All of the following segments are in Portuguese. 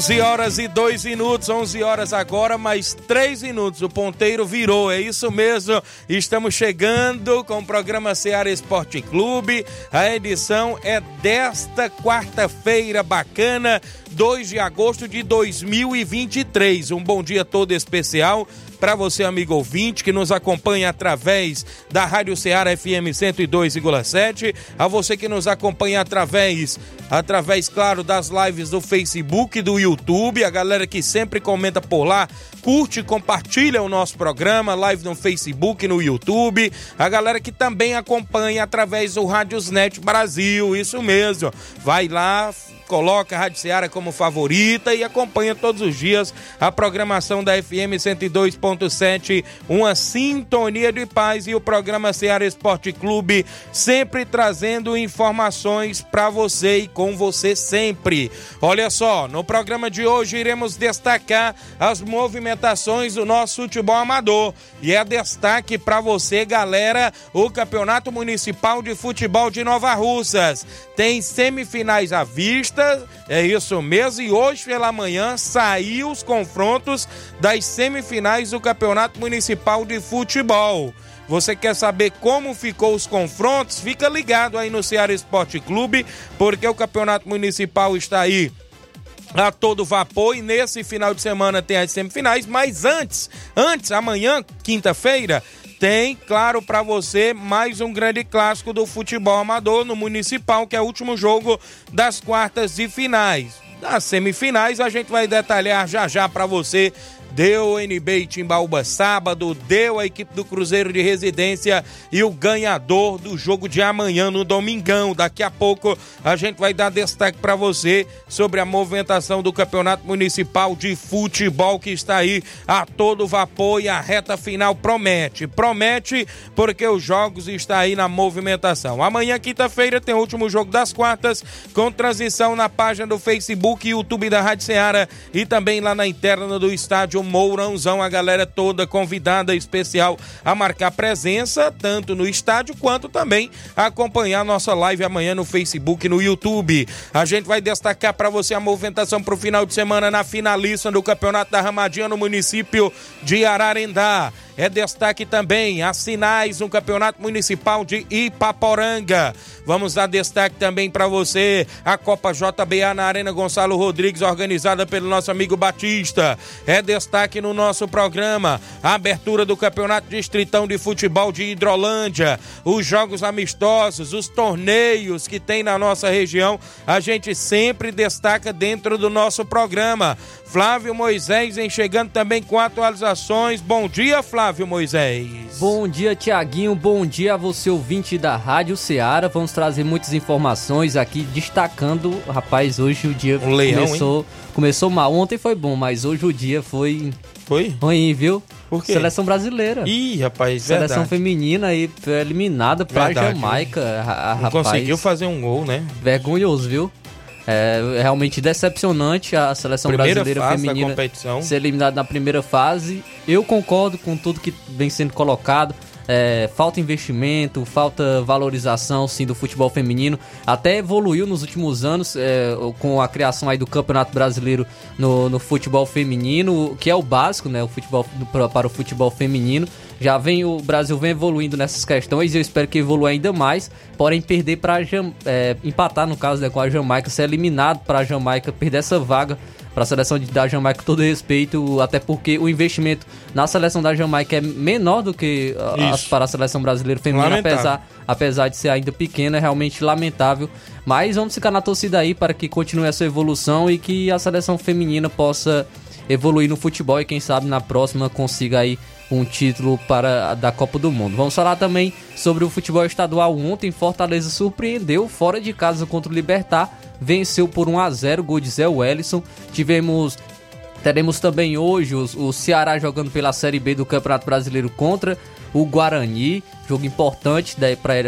11 horas e 2 minutos, 11 horas agora, mais 3 minutos. O ponteiro virou, é isso mesmo. Estamos chegando com o programa Seara Esporte Clube. A edição é desta quarta-feira bacana, 2 de agosto de 2023. Um bom dia todo especial para você, amigo ouvinte, que nos acompanha através da Rádio Ceará FM 102,7, a você que nos acompanha através, através, claro, das lives do Facebook e do YouTube, a galera que sempre comenta por lá, curte compartilha o nosso programa, live no Facebook, no YouTube, a galera que também acompanha através do Rádiosnet Brasil, isso mesmo. Vai lá, coloca a Rádio Ceará como favorita e acompanha todos os dias a programação da FM 102.7, uma sintonia de paz e o programa Ceará Esporte Clube sempre trazendo informações para você e com você sempre. Olha só, no programa de hoje iremos destacar as movimentações do nosso futebol amador e é destaque para você, galera, o Campeonato Municipal de Futebol de Nova Russas. Tem semifinais à vista é isso mesmo. E hoje pela manhã saiu os confrontos das semifinais do Campeonato Municipal de Futebol. Você quer saber como ficou os confrontos? Fica ligado aí no Ceará Esporte Clube, porque o Campeonato Municipal está aí a todo vapor e nesse final de semana tem as semifinais, mas antes, antes, amanhã, quinta-feira, tem, claro, para você mais um grande clássico do futebol amador no Municipal, que é o último jogo das quartas de finais. Das semifinais a gente vai detalhar já já para você deu o NB Timbaúba sábado, deu a equipe do Cruzeiro de Residência e o ganhador do jogo de amanhã no Domingão. Daqui a pouco a gente vai dar destaque para você sobre a movimentação do Campeonato Municipal de Futebol que está aí a todo vapor e a reta final promete. Promete porque os jogos estão aí na movimentação. Amanhã, quinta-feira, tem o último jogo das quartas com transição na página do Facebook e YouTube da Rádio Ceará e também lá na interna do estádio Mourãozão, a galera toda convidada especial a marcar presença, tanto no estádio quanto também acompanhar nossa live amanhã no Facebook e no YouTube. A gente vai destacar para você a movimentação para o final de semana na finalista do Campeonato da Ramadinha no município de Ararendá. É destaque também as sinais no Campeonato Municipal de Ipaporanga. Vamos dar destaque também para você a Copa JBA na Arena Gonçalo Rodrigues, organizada pelo nosso amigo Batista. É destaque no nosso programa a abertura do Campeonato Distritão de Futebol de Hidrolândia, os jogos amistosos, os torneios que tem na nossa região. A gente sempre destaca dentro do nosso programa. Flávio Moisés vem chegando também com atualizações. Bom dia, Flávio Moisés. Bom dia, Tiaguinho. Bom dia a você, ouvinte da Rádio Ceará. Vamos trazer muitas informações aqui, destacando. Rapaz, hoje o dia um leão, começou, hein? começou mal. Ontem foi bom, mas hoje o dia foi. Foi? Ruim, viu? Por quê? Seleção brasileira. Ih, rapaz, Seleção verdade. feminina foi eliminada pra Verdade, Jamaica. A, a, Não rapaz, conseguiu fazer um gol, né? Vergonhoso, viu? É realmente decepcionante a seleção Primeira brasileira feminina ser eliminada na primeira fase. Eu concordo com tudo que vem sendo colocado. é, falta investimento, falta valorização sim do futebol feminino. Até evoluiu nos últimos anos é, com a criação aí do Campeonato Brasileiro no, no futebol feminino, que é o básico, né? O futebol para o futebol feminino. Já vem o Brasil vem evoluindo nessas questões e eu espero que evolua ainda mais. Porém, perder para é, empatar no caso né, com a Jamaica, ser eliminado para a Jamaica, perder essa vaga para a seleção da Jamaica, todo respeito, até porque o investimento na seleção da Jamaica é menor do que a, para a seleção brasileira feminina, apesar, apesar de ser ainda pequena, é realmente lamentável. Mas vamos ficar na torcida aí para que continue essa evolução e que a seleção feminina possa evoluir no futebol e quem sabe na próxima consiga aí um título para da Copa do Mundo. Vamos falar também sobre o futebol estadual. Ontem, Fortaleza surpreendeu fora de casa contra o Libertar, venceu por 1 a 0 gol de Zé Wellison. Tivemos teremos também hoje o, Ceará jogando pela Série B do Campeonato Brasileiro contra o Guarani, jogo importante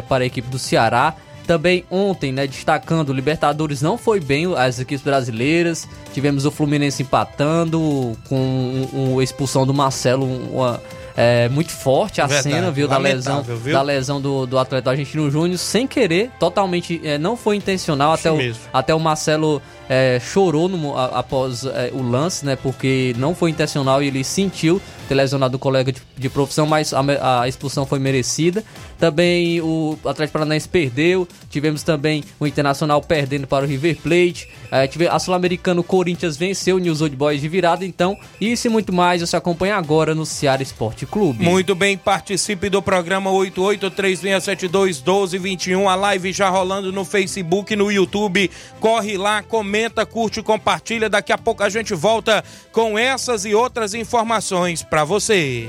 para a equipe do Ceará. Também ontem, né, destacando, Libertadores não foi bem as equipes brasileiras. Tivemos o Fluminense empatando com um, expulsão do Marcelo, uma, é, muito forte a Verdade, cena, viu, da lesão, viu? da lesão do, do atleta argentino Júnior, sem querer, totalmente, é, não foi intencional, até o, até o Marcelo é, chorou no, a, após é, o lance, né, porque não foi intencional e ele sentiu ter lesionado o colega de, de profissão, mas a, a, expulsão foi merecida. Também o Atlético Paranaense perdeu, tivemos também o Internacional perdendo para o River Plate, é, tive, a Sul-Americano Corinthians venceu o News Old Boys de virada, então isso e muito mais você acompanha agora no Ceará Esporte Clube. Muito bem, participe do programa 8836721221, a live já rolando no Facebook, no YouTube, corre lá, comenta, curte, compartilha, daqui a pouco a gente volta com essas e outras informações para você.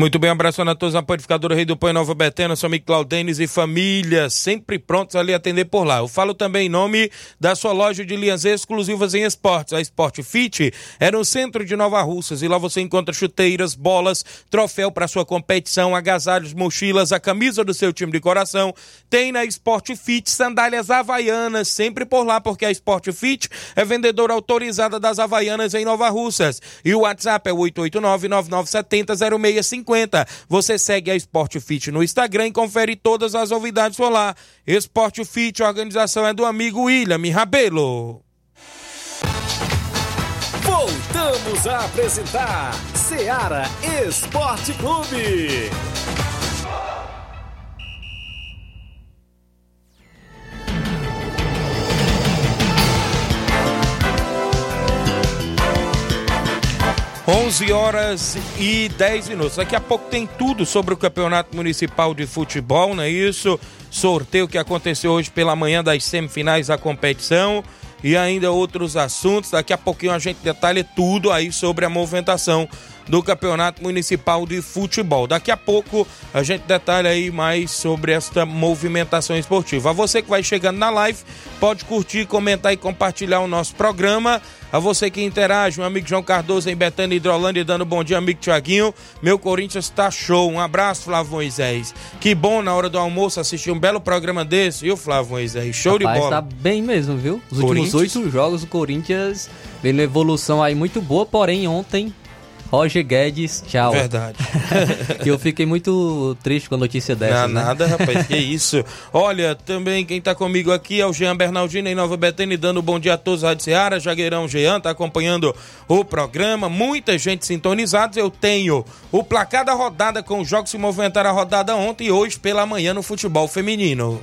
Muito bem, abraçando a todos na Panificadora Rei do Pão Nova Betena, seu amigo Claudênis e família, sempre prontos ali atender por lá. Eu falo também em nome da sua loja de linhas exclusivas em esportes. A Sport Fit é no centro de Nova Russas e lá você encontra chuteiras, bolas, troféu para sua competição, agasalhos, mochilas, a camisa do seu time de coração. Tem na Sport Fit sandálias havaianas, sempre por lá, porque a Sport Fit é vendedora autorizada das havaianas em Nova Russas. E o WhatsApp é 889 9970 0650 você segue a Esporte Fit no Instagram e confere todas as novidades por lá. Esporte Fit, a organização é do amigo William Rabelo. Voltamos a apresentar Seara Esporte Clube. 11 horas e 10 minutos. Daqui a pouco tem tudo sobre o Campeonato Municipal de Futebol, não é isso? Sorteio que aconteceu hoje pela manhã das semifinais da competição e ainda outros assuntos. Daqui a pouquinho a gente detalha tudo aí sobre a movimentação do Campeonato Municipal de Futebol. Daqui a pouco a gente detalha aí mais sobre esta movimentação esportiva. A você que vai chegando na live, pode curtir, comentar e compartilhar o nosso programa. A você que interage, meu amigo João Cardoso em Betânia Hidrolândia, dando bom dia, amigo Tiaguinho. Meu Corinthians tá show. Um abraço, Flávio Moisés. Que bom na hora do almoço assistir um belo programa desse, viu, Flávio Moisés? Show Rapaz, de bola. tá bem mesmo, viu? Os últimos oito jogos, o Corinthians vem na evolução aí muito boa, porém ontem Roger Guedes, tchau. Verdade. eu fiquei muito triste com a notícia dessa. Não, né? nada, rapaz, que isso. Olha, também quem tá comigo aqui é o Jean Bernardino em Nova Betânia, dando um bom dia a todos, Rádio Seara, Jagueirão Jean, tá acompanhando o programa, muita gente sintonizada. Eu tenho o placar da rodada com os jogos que se movimentaram a rodada ontem e hoje pela manhã no futebol feminino.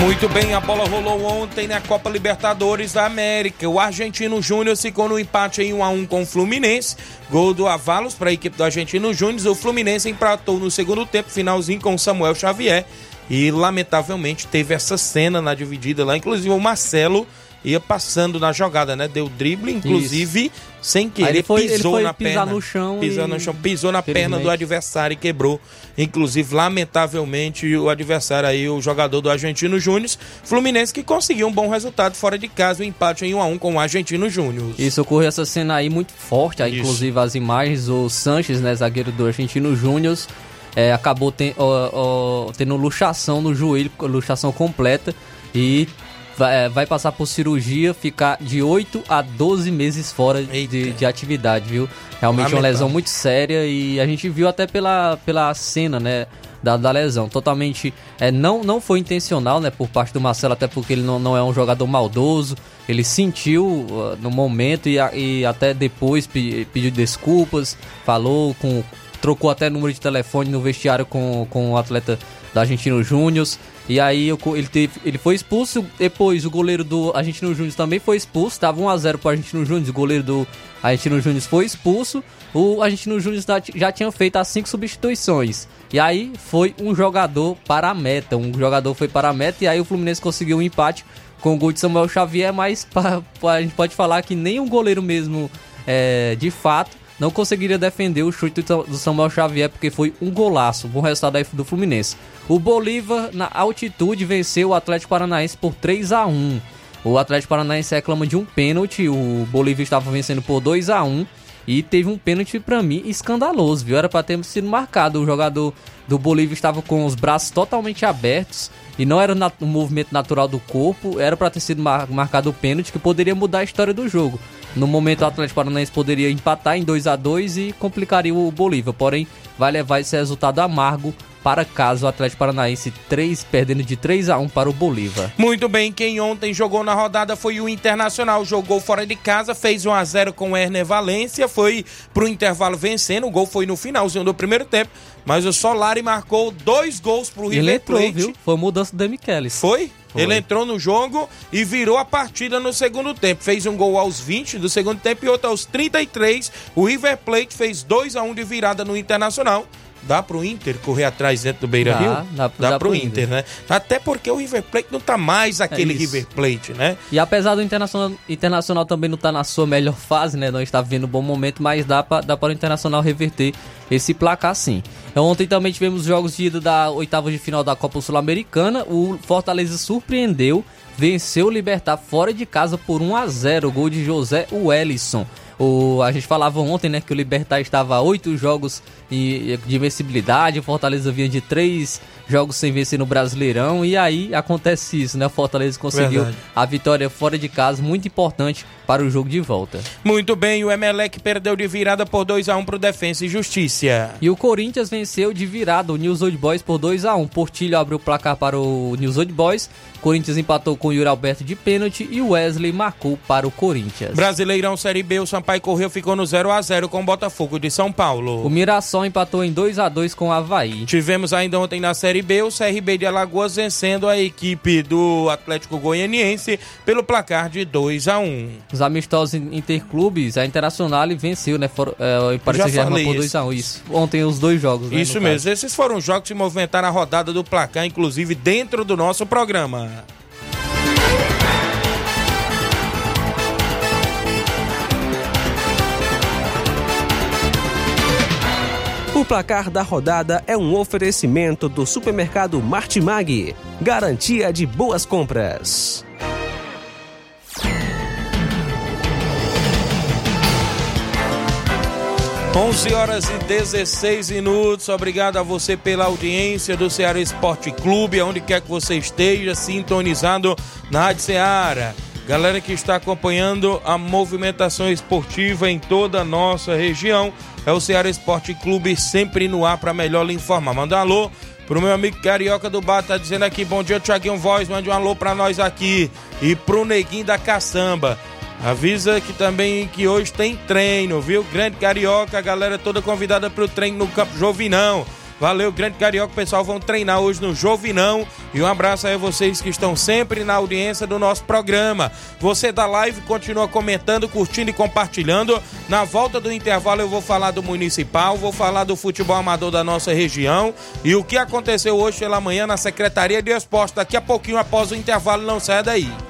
Muito bem, a bola rolou ontem na Copa Libertadores da América. O Argentino Júnior ficou no empate em 1 a 1 com o Fluminense. Gol do Avalos para a equipe do Argentino Júnior. O Fluminense empatou no segundo tempo, finalzinho com Samuel Xavier. E lamentavelmente teve essa cena na dividida lá, inclusive o Marcelo ia passando na jogada, né? Deu drible, inclusive, Isso. sem querer, ele foi, pisou ele na perna. no chão. Pisou e... no chão, pisou na perna do adversário e quebrou. Inclusive, lamentavelmente, o adversário aí, o jogador do Argentino Júnior, Fluminense, que conseguiu um bom resultado fora de casa, o um empate em 1 a 1 com o Argentino Júnior. Isso ocorreu essa cena aí muito forte, aí, inclusive as imagens, o Sanches, né, zagueiro do Argentino Júnior, é, acabou ten, ó, ó, tendo luxação no joelho, luxação completa e vai, vai, passar por cirurgia, ficar de 8 a 12 meses fora de, de, atividade, viu? Realmente Lamentável. uma lesão muito séria e a gente viu até pela, pela cena, né? Da, da lesão, totalmente é, não, não foi intencional né, por parte do Marcelo, até porque ele não, não é um jogador maldoso, ele sentiu uh, no momento e, e até depois pediu desculpas, falou com, trocou até número de telefone no vestiário com, com o atleta da Argentino Júnior. E aí ele, teve, ele foi expulso. Depois o goleiro do Argentino Júnior também foi expulso. Tava 1x0 pro Argentino Júnior. O goleiro do Argentino Júnior foi expulso. O Argentino Júnior já tinha feito as cinco substituições. E aí foi um jogador para a meta. Um jogador foi para a meta. E aí o Fluminense conseguiu um empate com o gol de Samuel Xavier. Mas pra, pra, a gente pode falar que nem um goleiro mesmo é, de fato não conseguiria defender o chute do Samuel Xavier porque foi um golaço. Bom resultado aí do Fluminense. O Bolívar, na altitude, venceu o Atlético Paranaense por 3 a 1 O Atlético Paranaense reclama de um pênalti. O Bolívar estava vencendo por 2 a 1 e teve um pênalti para mim escandaloso, viu? Era para ter sido marcado. O jogador do Bolívia estava com os braços totalmente abertos e não era um movimento natural do corpo. Era para ter sido mar marcado o pênalti que poderia mudar a história do jogo. No momento, o Atlético Paranaense poderia empatar em 2 a 2 e complicaria o Bolívar. Porém, vai levar esse resultado amargo para casa o Atlético Paranaense 3, perdendo de 3 a 1 para o Bolívar. Muito bem, quem ontem jogou na rodada foi o Internacional, jogou fora de casa, fez 1 a 0 com o Erner Valência, foi pro intervalo vencendo, o gol foi no finalzinho do primeiro tempo, mas o Solari marcou dois gols pro River Ele entrou, Plate. viu? Foi mudança do Demichelis. Foi? Foi? Ele entrou no jogo e virou a partida no segundo tempo. Fez um gol aos 20 do segundo tempo e outro aos 33. O River Plate fez 2 a 1 de virada no Internacional. Dá pro Inter correr atrás dentro do Beira Rio? Dá, dá, dá, dá pro, pro Inter, Inter, né? Até porque o River Plate não tá mais aquele é River Plate, né? E apesar do Internacional, Internacional também não tá na sua melhor fase, né? Não está vivendo um bom momento, mas dá, pra, dá para o Internacional reverter esse placar sim. Ontem também tivemos jogos de ida da oitava de final da Copa Sul-Americana. O Fortaleza surpreendeu, venceu o Libertar fora de casa por 1 a 0 gol de José Wellison. O, a gente falava ontem, né, que o Libertar estava a oito jogos de invencibilidade, o Fortaleza vinha de três jogos sem vencer no Brasileirão, e aí acontece isso, né? O Fortaleza conseguiu Verdade. a vitória fora de casa, muito importante para o jogo de volta. Muito bem, o Emelec perdeu de virada por 2 a 1 para o Defensa e Justiça. E o Corinthians venceu de virada o News Old Boys por 2 a 1 Portilho abriu o placar para o News Old Boys, Corinthians empatou com o Yuri Alberto de pênalti e o Wesley marcou para o Corinthians. Brasileirão Série B, o Sampaio Correu ficou no 0 a 0 com o Botafogo de São Paulo. O Mirassol empatou em 2 a 2 com o Havaí. Tivemos ainda ontem na Série B o CRB de Alagoas vencendo a equipe do Atlético Goianiense pelo placar de 2 a 1 Os amistosos interclubes, a Internacional venceu, né? For, é, o Paris Saint-Germain por 2 a 1 Isso. Ontem os dois jogos, né, Isso mesmo. Caso. Esses foram jogos que movimentaram a rodada do placar, inclusive dentro do nosso programa. Placar da rodada é um oferecimento do supermercado Martimag, garantia de boas compras. Onze horas e 16 minutos. Obrigado a você pela audiência do Ceará Esporte Clube, onde quer que você esteja, sintonizado na Rádio Ceará. Galera que está acompanhando a movimentação esportiva em toda a nossa região, é o Ceará Esporte Clube sempre no ar para melhor lhe informar. Manda um alô pro meu amigo Carioca do Bar, tá dizendo aqui, bom dia, Thiaguinho Voz, mande um alô para nós aqui. E pro Neguinho da Caçamba. Avisa que também que hoje tem treino, viu? Grande Carioca, a galera toda convidada para o treino no Campo Jovinão. Valeu, Grande Carioca, pessoal vão treinar hoje no Jovinão. E um abraço aí a vocês que estão sempre na audiência do nosso programa. Você da live continua comentando, curtindo e compartilhando. Na volta do intervalo eu vou falar do municipal, vou falar do futebol amador da nossa região e o que aconteceu hoje pela manhã na Secretaria de Esporte. Daqui a pouquinho após o intervalo, não saia daí.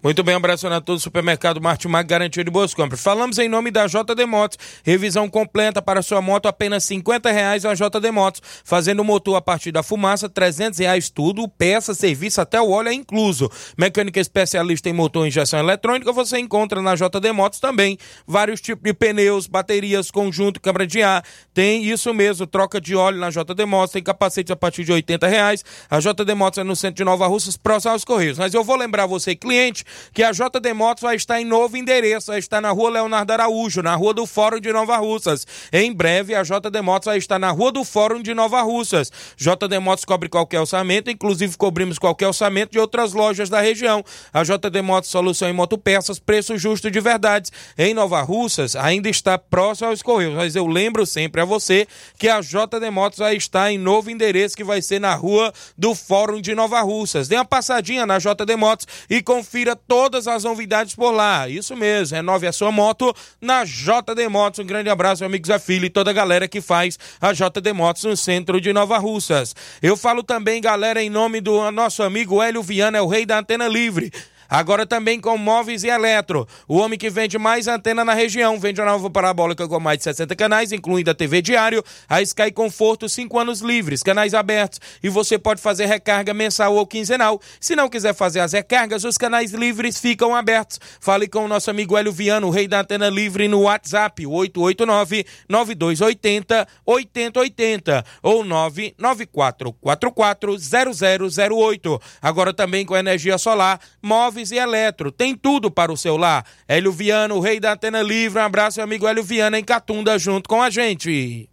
Muito bem, abraçando a todos, Supermercado Martimag, garantia de boas compras. Falamos em nome da JD Motos, revisão completa para sua moto, apenas 50 reais a JD Motos, fazendo motor a partir da fumaça, 300 reais tudo, peça, serviço, até o óleo é incluso. Mecânica especialista em motor e injeção eletrônica, você encontra na JD Motos também, vários tipos de pneus, baterias, conjunto, câmara de ar, tem isso mesmo, troca de óleo na JD Motos, tem capacete a partir de 80 reais, a JD Motos é no centro de Nova Russas, próximo aos Correios. Mas eu vou lembrar você, cliente, que a JD Motos vai estar em novo endereço, vai estar na rua Leonardo Araújo, na rua do Fórum de Nova Russas. Em breve, a JD Motos vai estar na rua do Fórum de Nova Russas. JD Motos cobre qualquer orçamento, inclusive cobrimos qualquer orçamento de outras lojas da região. A JD Motos Solução em Motopeças, preço justo de verdade. Em Nova Russas, ainda está próximo aos Correios, mas eu lembro sempre a você que a JD Motos vai estar em novo endereço, que vai ser na rua do Fórum de Nova Russas. Dê uma passadinha na JD Motos e confira todas as novidades por lá. Isso mesmo, renove a sua moto na JD Motos. Um grande abraço, meu amigo e toda a galera que faz a JD Motos no centro de Nova Russas. Eu falo também, galera, em nome do nosso amigo Hélio Viana, é o rei da antena livre. Agora também com móveis e eletro. O homem que vende mais antena na região. Vende uma nova parabólica com mais de 60 canais, incluindo a TV Diário, a Sky Conforto, 5 anos livres, canais abertos. E você pode fazer recarga mensal ou quinzenal. Se não quiser fazer as recargas, os canais livres ficam abertos. Fale com o nosso amigo Hélio Viano, o rei da antena livre, no WhatsApp, 889-9280-8080 ou 994440008. Agora também com energia solar, móveis móveis e eletro. Tem tudo para o seu lar. Hélio Viana, o rei da antena livre. Um abraço, meu amigo Hélio Viana, em Catunda, junto com a gente.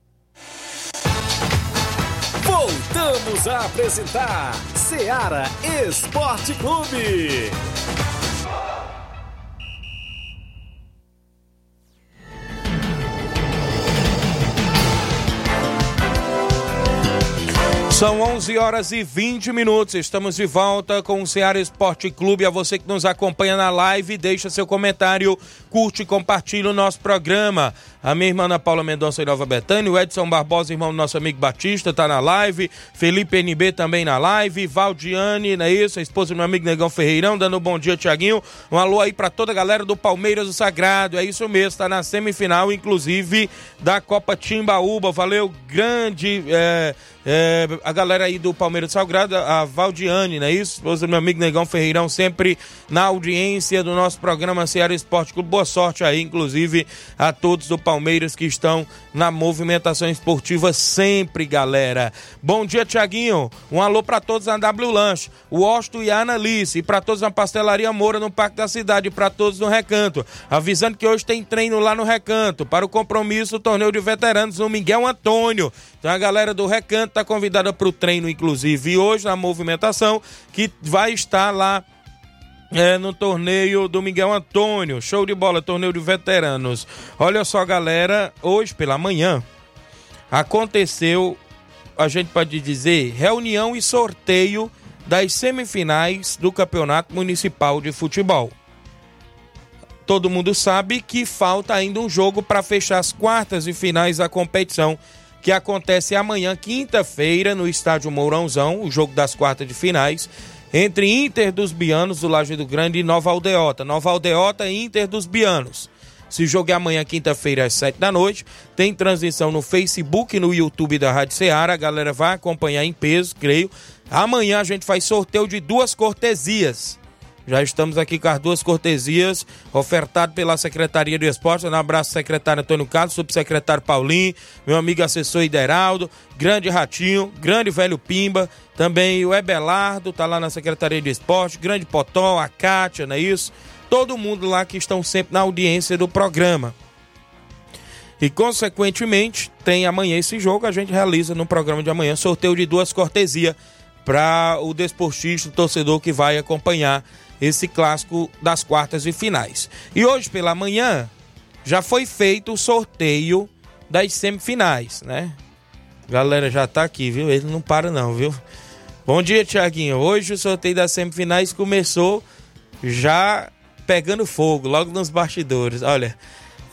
Voltamos a apresentar Seara Esporte Clube. São 11 horas e 20 minutos. Estamos de volta com o Ceará Esporte Clube. A você que nos acompanha na live, deixa seu comentário, curte e compartilha o nosso programa. A minha irmã Ana Paula Mendonça e Nova Betânia, o Edson Barbosa, irmão do nosso amigo Batista, tá na live. Felipe NB também na live. Valdiane, não é isso? A esposa do meu amigo Negão Ferreirão, dando um bom dia, Tiaguinho. Um alô aí para toda a galera do Palmeiras do Sagrado. É isso mesmo, tá na semifinal, inclusive, da Copa Timbaúba. Valeu, grande. É É, a galera aí do Palmeiras Salgado, a Valdiane, não é isso? Esposa do meu amigo Negão Ferreirão, sempre na audiência do nosso programa Ceará Esporte Clube. Boa sorte aí, inclusive, a todos do Palmeiras que estão na movimentação esportiva sempre, galera. Bom dia, Tiaguinho. Um alô para todos na W Lanche, o Osto e a Analice, e para todos na Pastelaria Moura no Parque da Cidade, e para todos no Recanto. Avisando que hoje tem treino lá no Recanto, para o compromisso, o torneio de veteranos no Miguel Antônio. Então a galera do Recanto está convidada para o treino, inclusive, e hoje na movimentação, que vai estar lá é, no torneio do Miguel Antônio. Show de bola, torneio de veteranos. Olha só, galera, hoje pela manhã aconteceu, a gente pode dizer, reunião e sorteio das semifinais do Campeonato Municipal de Futebol. Todo mundo sabe que falta ainda um jogo para fechar as quartas e finais da competição que acontece amanhã, quinta-feira, no estádio Mourãozão, o jogo das quartas de finais, entre Inter dos Bianos, do Laje do Grande, e Nova Aldeota. Nova Aldeota e Inter dos Bianos. Se jogo é amanhã, quinta-feira, às sete da noite. Tem transmissão no Facebook e no YouTube da Rádio Ceará. A galera vai acompanhar em peso, creio. Amanhã a gente faz sorteio de duas cortesias. Já estamos aqui com as duas cortesias ofertado pela Secretaria de Esportes. Um abraço, secretário Antônio Carlos, subsecretário Paulinho, meu amigo assessor Ideraldo, grande Ratinho, grande velho Pimba, também o Ebelardo, tá lá na Secretaria de Esportes, grande Potó, a Kátia, não é isso? Todo mundo lá que estão sempre na audiência do programa. E, consequentemente, tem amanhã esse jogo, a gente realiza no programa de amanhã sorteio de duas cortesias para o desportista, o torcedor que vai acompanhar esse clássico das quartas e finais. E hoje pela manhã já foi feito o sorteio das semifinais, né? Galera já tá aqui, viu? Ele não para não, viu? Bom dia, Tiaguinho. Hoje o sorteio das semifinais começou já pegando fogo, logo nos bastidores. Olha,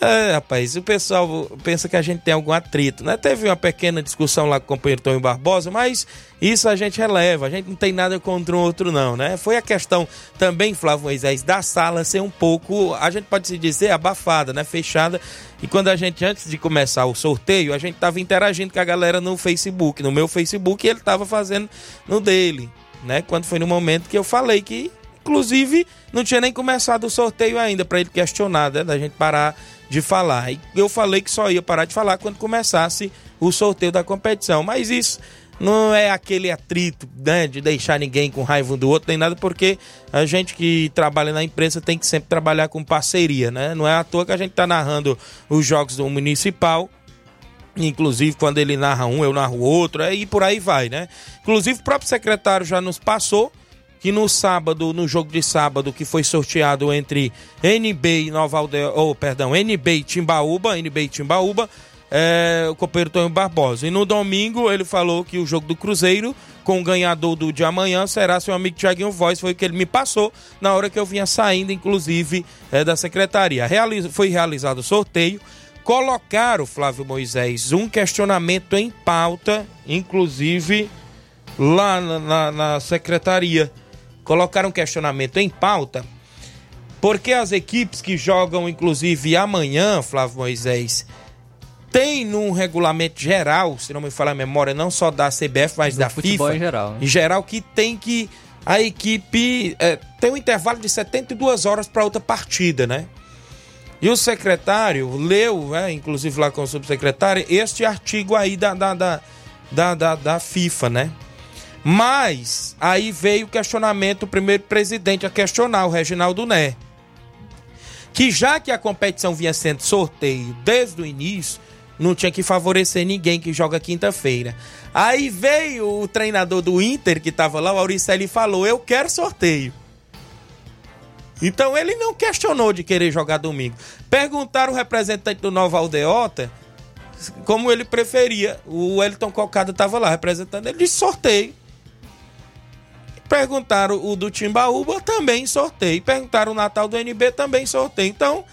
é, rapaz, o pessoal pensa que a gente tem algum atrito, né? Teve uma pequena discussão lá com o companheiro Tony Barbosa, mas isso a gente releva, a gente não tem nada contra um outro não, né? Foi a questão também, Flávio Moisés, da sala ser um pouco, a gente pode se dizer, abafada, né? Fechada. E quando a gente, antes de começar o sorteio, a gente tava interagindo com a galera no Facebook, no meu Facebook, e ele tava fazendo no dele, né? Quando foi no momento que eu falei que, inclusive, não tinha nem começado o sorteio ainda, para ele questionar, né? Da gente parar de falar. E eu falei que só ia parar de falar quando começasse o sorteio da competição. Mas isso não é aquele atrito né, de deixar ninguém com raiva um do outro, nem nada, porque a gente que trabalha na imprensa tem que sempre trabalhar com parceria, né? Não é à toa que a gente está narrando os jogos do Municipal. Inclusive, quando ele narra um, eu narro outro, e por aí vai, né? Inclusive, o próprio secretário já nos passou que no sábado, no jogo de sábado, que foi sorteado entre NB e Nova Aldeia, ou oh, perdão, NB e Timbaúba, NB e Timbaúba, é, o companheiro Tonho Barbosa. E no domingo ele falou que o jogo do Cruzeiro, com o ganhador do de amanhã, será seu amigo Tiaguinho Voz, foi o que ele me passou na hora que eu vinha saindo, inclusive, é, da secretaria. Realiza, foi realizado o sorteio. Colocaram, Flávio Moisés, um questionamento em pauta, inclusive lá na, na, na secretaria colocaram um questionamento em pauta, porque as equipes que jogam, inclusive amanhã, Flávio Moisés, tem num regulamento geral, se não me falar a memória, não só da CBF, mas Do da FIFA, em geral, né? em geral, que tem que a equipe é, tem um intervalo de 72 horas para outra partida, né? E o secretário leu, né, inclusive lá com o subsecretário, este artigo aí da, da, da, da, da, da FIFA, né? Mas aí veio o questionamento, o primeiro presidente a questionar, o Reginaldo Né. Que já que a competição vinha sendo sorteio desde o início, não tinha que favorecer ninguém que joga quinta-feira. Aí veio o treinador do Inter, que estava lá, o Auricelli, e falou: Eu quero sorteio. Então ele não questionou de querer jogar domingo. Perguntaram o representante do Nova Aldeota como ele preferia. O Elton Cocada estava lá representando. Ele disse sorteio. Perguntaram o do Timbaúba, também sorteio. Perguntaram o Natal do NB, também sorteio. Então,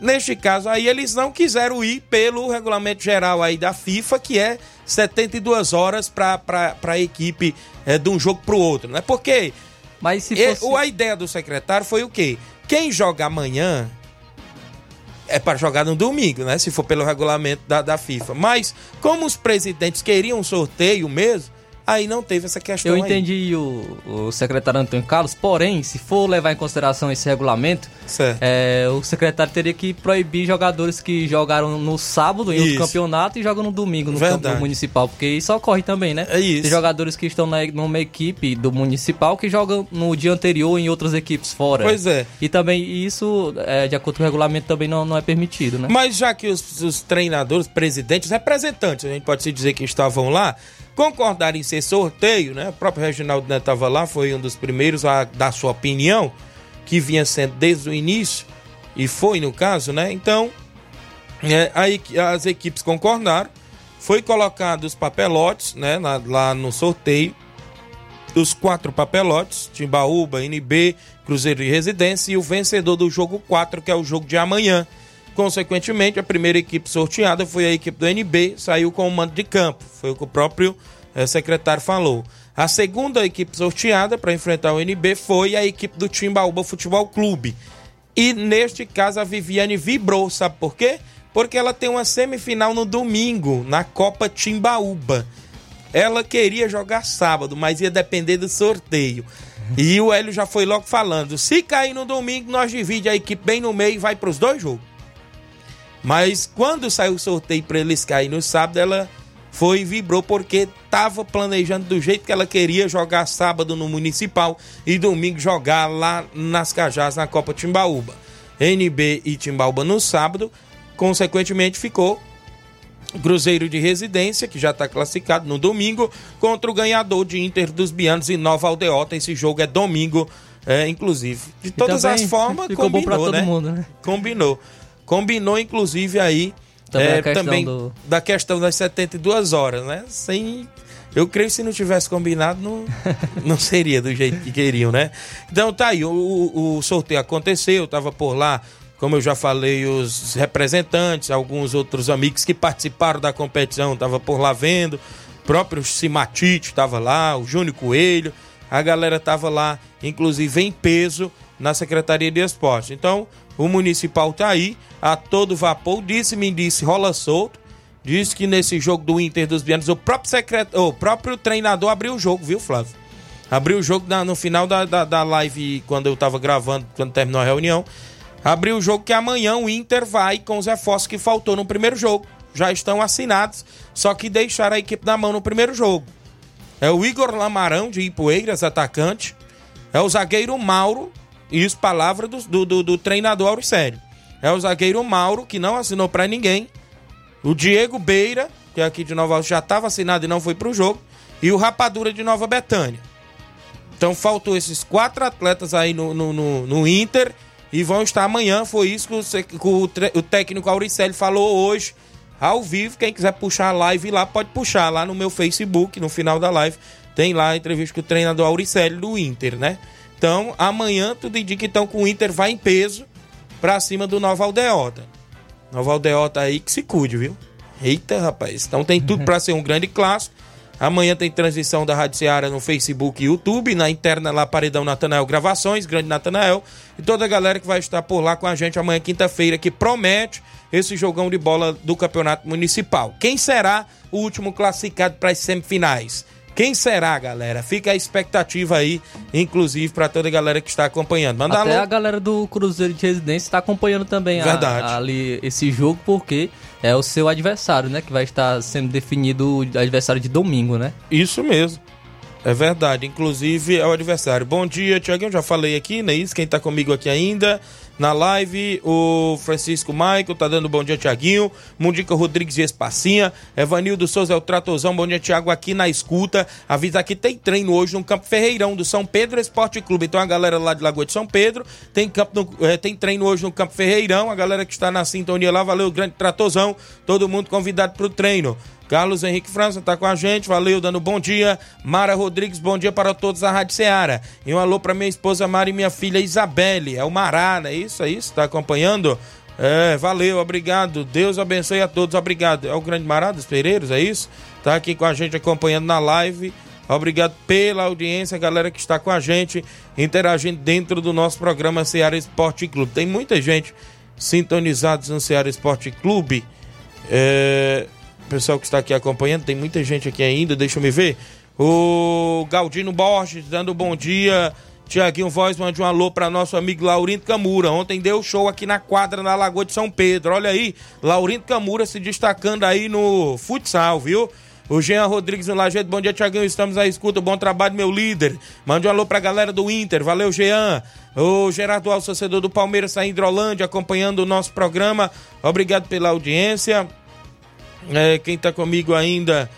neste caso aí, eles não quiseram ir pelo regulamento geral aí da FIFA, que é 72 horas para a equipe é, de um jogo para o outro, né? Porque Mas se fosse... a ideia do secretário foi o quê? Quem joga amanhã é para jogar no domingo, né? Se for pelo regulamento da, da FIFA. Mas, como os presidentes queriam um sorteio mesmo, aí não teve essa questão. Eu entendi o, o secretário Antônio Carlos, porém, se for levar em consideração esse regulamento, é, o secretário teria que proibir jogadores que jogaram no sábado em outro Isso. campeonato e jogam no domingo no Verdade. campo municipal, porque isso ocorre também, né? É isso. Tem jogadores que estão na, numa equipe do municipal que jogam no dia anterior em outras equipes fora. Pois é. E também isso, é, de acordo com o regulamento, também não, não é permitido, né? Mas já que os, os treinadores, presidentes, representantes, a gente pode se dizer que estavam lá, concordaram em ser sorteio, né? O próprio Reginaldo Neto estava lá, foi um dos primeiros a dar sua opinião, que vinha sendo desde o início, e foi no caso, né? Então, é, as equipes concordaram, foi colocado os papelotes, né? na- lá no sorteio, os quatro papelotes, Timbaúba, NB, Cruzeiro de Residência e o vencedor do jogo 4, que é o jogo de amanhã. Consequentemente, a primeira equipe sorteada foi a equipe do NB, saiu com o mando de campo, foi o que o próprio eh, secretário falou. A segunda equipe sorteada para enfrentar o NB foi a equipe do Timbaúba Futebol Clube. E neste caso a Viviane vibrou, sabe por quê? Porque ela tem uma semifinal no domingo, na Copa Timbaúba. Ela queria jogar sábado, mas ia depender do sorteio. E o Hélio já foi logo falando: se cair no domingo, nós divide a equipe bem no meio e vai para os dois jogos. Mas quando saiu o sorteio para eles caírem no sábado, ela foi e vibrou porque estava planejando do jeito que ela queria jogar sábado no Municipal e domingo jogar lá nas Cajás na Copa Timbaúba. NB e Timbaúba no sábado, consequentemente ficou Cruzeiro de Residência, que já está classificado no domingo, contra o ganhador de Inter dos Bianos e Nova Aldeota. Esse jogo é domingo, é, inclusive. De todas as formas, combinou, todo né? mundo, né? Combinou. Combinou, inclusive, aí Também é, também do- da questão das 72 horas, né? Sem. Eu creio que se não tivesse combinado, não, não seria do jeito que queriam, né? Então tá aí, o, o- o sorteio aconteceu, eu tava por lá, como eu já falei, os representantes, alguns outros amigos que participaram da competição, tava por lá vendo, o próprio Simatite tava lá, o Júnior Coelho, a galera tava lá, inclusive em peso, na Secretaria de Esporte. Então, o municipal tá aí, a todo vapor, disse-me, disse, rola solto, Diz que nesse jogo do Inter dos Bianos, o próprio, secret... o próprio treinador abriu o jogo, viu, Flávio? Abriu o jogo na- no final da, da, da live, quando eu tava gravando, quando terminou a reunião. Abriu o jogo que amanhã o Inter vai com os reforços que faltou no primeiro jogo. Já estão assinados, só que deixaram a equipe na mão no primeiro jogo. É o Igor Lamarão, de Ipueiras, atacante. É o zagueiro Mauro, isso palavra do, do, do, do treinador Auricélio. É o zagueiro Mauro, que não assinou pra ninguém. O Diego Beira, que é aqui de Nova já estava assinado e não foi pro jogo. E o Rapadura de Nova Betânia. Então faltou esses quatro atletas aí no, no, no- no Inter e vão estar amanhã. Foi isso que o, que o, o técnico Auricelli falou hoje, ao vivo. Quem quiser puxar a live lá, pode puxar lá no meu Facebook, no final da live. Tem lá a entrevista com o treinador Auricelli do Inter, né? Então, amanhã tudo indica então que o Inter vai em peso pra cima do Nova Aldeota. Nova Aldeota aí que se cuide, viu? Eita, rapaz. Então tem tudo pra ser um grande clássico. Amanhã tem transmissão da Rádio Seara no Facebook e YouTube, na interna lá Paredão Natanael Gravações, Grande Natanael, e toda a galera que vai estar por lá com a gente amanhã, quinta-feira, que promete esse jogão de bola do Campeonato Municipal. Quem será o último classificado para as semifinais? Quem será, galera? Fica a expectativa aí, inclusive, para toda a galera que está acompanhando. Manda Até alô. a galera do Cruzeiro de Residência está acompanhando também a- Verdade. ali esse jogo, porque é o seu adversário, né? Que vai estar sendo definido o adversário de domingo, né? Isso mesmo. É verdade. Inclusive é o adversário. Bom dia, Tiaguinho. Já falei aqui, não é isso? Quem tá comigo aqui ainda na live, o Francisco Maico tá dando bom dia, Tiaguinho. Mundica Rodrigues Espacinha. Evanildo Souza é o Tratozão. Bom dia, Tiago, aqui na escuta. Avisa que tem treino hoje no Campo Ferreirão do São Pedro Esporte Clube. Então a galera lá de Lagoa de São Pedro tem, campo no- eh, tem treino hoje no Campo Ferreirão. A galera que está na sintonia lá, valeu, grande Tratozão. Todo mundo convidado pro treino. Carlos Henrique França tá com a gente, valeu, dando bom dia. Mara Rodrigues, bom dia para todos da Rádio Ceará. E um alô para minha esposa Mara e minha filha Isabelle. É o Mará, não é isso? É isso? Tá acompanhando? É, valeu, obrigado. Deus abençoe a todos, obrigado. É o grande Mará dos Pereiros, é isso? Tá aqui com a gente acompanhando na live. Obrigado pela audiência, galera que está com a gente, interagindo dentro do nosso programa Ceará Esporte Clube. Tem muita gente sintonizados no Ceará Esporte Clube. É, pessoal que está aqui acompanhando, tem muita gente aqui ainda, deixa eu me ver. O Galdino Borges dando bom dia. Tiaguinho Voz mande um alô para nosso amigo Laurindo Camura. Ontem deu show aqui na quadra na Lagoa de São Pedro. Olha aí, Laurindo Camura se destacando aí no futsal, viu? O Jean Rodrigues no Lajeado, bom dia, Tiaguinho. Estamos à escuta, bom trabalho, meu líder. Mande um alô pra galera do Inter, valeu, Jean. O Gerardo torcedor do Palmeiras, em Hidrolândia, acompanhando o nosso programa. Obrigado pela audiência. É, quem está comigo ainda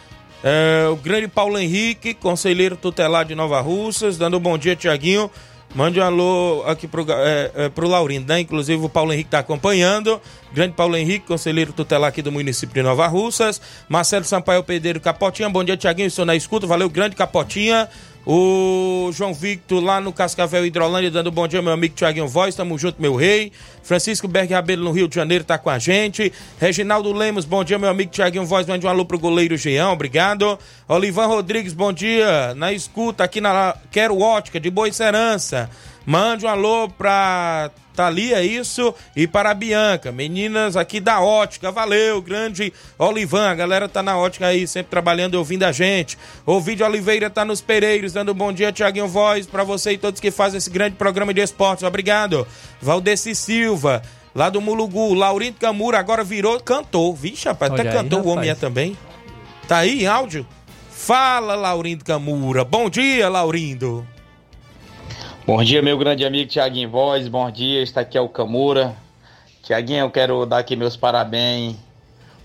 é o grande Paulo Henrique, conselheiro tutelar de Nova Russas, dando um bom dia, Tiaguinho. Mande um alô aqui pro, é, é, pro Laurindo, né? Inclusive o Paulo Henrique está acompanhando. Grande Paulo Henrique, conselheiro tutelar aqui do município de Nova Russas. Marcelo Sampaio Pedreiro Capotinha, bom dia, Tiaguinho. Estou na escuta, valeu, grande Capotinha. O João Victor lá no Cascavel Hidrolândia, dando bom dia, meu amigo Tiaguinho Voz, tamo junto, meu rei. Francisco Berg Rabelo no Rio de Janeiro tá com a gente. Reginaldo Lemos, bom dia, meu amigo Tiaguinho Voz, mande um alô pro goleiro Jean, obrigado. Olivan Rodrigues, bom dia, na escuta aqui na Quero Ótica de Boa Serança. Mande um alô pra Thalia, é isso, e para a Bianca, meninas aqui da Ótica, valeu, grande Olivan, a galera tá na Ótica aí, sempre trabalhando e ouvindo a gente. O Vídeo Oliveira tá nos Pereiros, dando um bom dia, Tiaguinho Voz, para você e todos que fazem esse grande programa de esportes, obrigado. Valdeci Silva, lá do Mulugu, Laurindo Camura agora virou cantor, vixe, rapaz, Olha até aí, cantou o homem é rapaz. também. Tá aí áudio? Fala, Laurindo Camura, bom dia, Laurindo. Bom dia, meu grande amigo Tiaguinho Voz. Bom dia, está aqui é o Camura. Tiaguinho, eu quero dar aqui meus parabéns.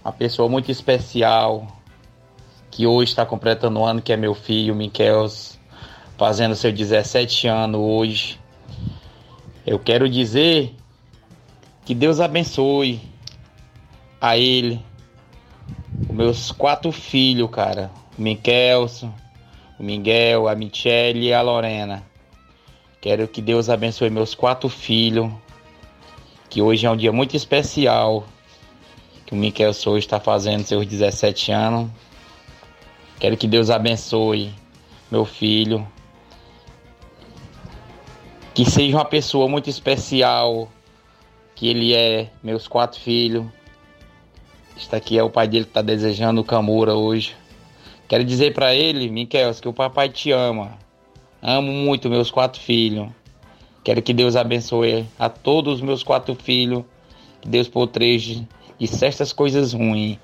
Uma pessoa muito especial que hoje está completando o ano, que é meu filho, Miquels, fazendo seu 17 anos hoje. Eu quero dizer que Deus abençoe a ele, os meus quatro filhos, cara. O Miquelson, o Miguel, a Michele e a Lorena. Quero que Deus abençoe meus quatro filhos, que hoje é um dia muito especial, que o Miquel Souza está fazendo seus 17 anos. Quero que Deus abençoe meu filho, que seja uma pessoa muito especial, que ele é, meus quatro filhos. Este aqui é o pai dele que está desejando o Camura hoje. Quero dizer para ele, Miquel, que o papai te ama. Amo muito meus quatro filhos. Quero que Deus abençoe a todos os meus quatro filhos. Que Deus proteja de certas coisas ruins.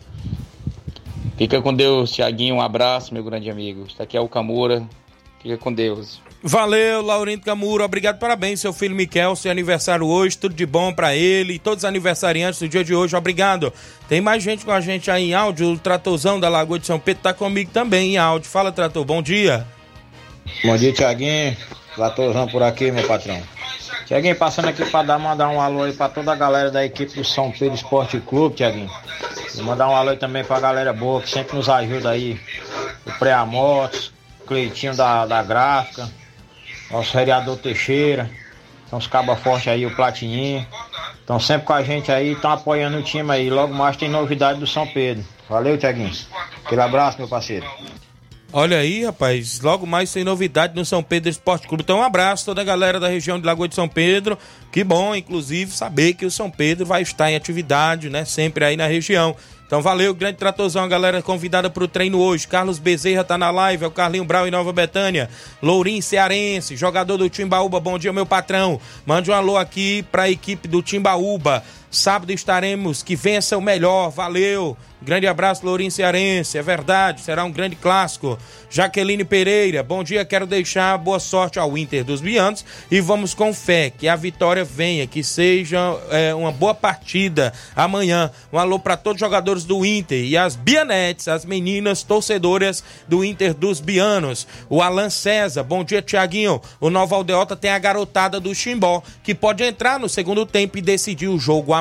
Fica com Deus, Tiaguinho. Um abraço, meu grande amigo. Está aqui é o Camura. Fica com Deus. Valeu, Laurindo Camuro, obrigado, parabéns, seu filho Miquel, seu aniversário hoje, tudo de bom pra ele e todos os aniversariantes do dia de hoje, obrigado. Tem mais gente com a gente aí em áudio, o Tratorzão da Lagoa de São Pedro tá comigo também em áudio. Fala, Trator, bom dia. Bom dia, Tiaguinho. Latorzão por aqui, meu patrão. Tiaguinho, passando aqui para dar, mandar um alô aí para toda a galera da equipe do São Pedro Esporte Clube, Tiaguinho. E mandar um alô também pra galera boa que sempre nos ajuda aí. O Preamotos, Cleitinho da, da Gráfica, nosso vereador Teixeira. Então os cabas fortes aí, o Platininho. Estão sempre com a gente aí, estão apoiando o time aí. Logo mais tem novidade do São Pedro. Valeu, Tiaguinho. Aquele abraço, meu parceiro. Olha aí, rapaz, logo mais tem novidade no São Pedro Esporte Clube. Então, um abraço a toda a galera da região de Lagoa de São Pedro. Que bom, inclusive, saber que o São Pedro vai estar em atividade, né? Sempre aí na região. Então, valeu, grande tratorzão, a galera convidada para o treino hoje. Carlos Bezerra tá na live, é o Carlinho Brau em Nova Betânia. Lourinho Cearense, jogador do Timbaúba. Bom dia, meu patrão. Mande um alô aqui para a equipe do Timbaúba. Sábado estaremos, que vença o melhor, valeu. Grande abraço, Lourinho Cearense, é verdade, será um grande clássico. Jaqueline Pereira, bom dia, quero deixar boa sorte ao Inter dos Bianos e vamos com fé que a vitória venha, que seja é, uma boa partida amanhã. Um alô para todos os jogadores do Inter e as Bianetes, as meninas torcedoras do Inter dos Bianos. O Alan César, bom dia, Tiaguinho. O Nova Aldeota tem a garotada do Chimbó, que pode entrar no segundo tempo e decidir o jogo amanhã.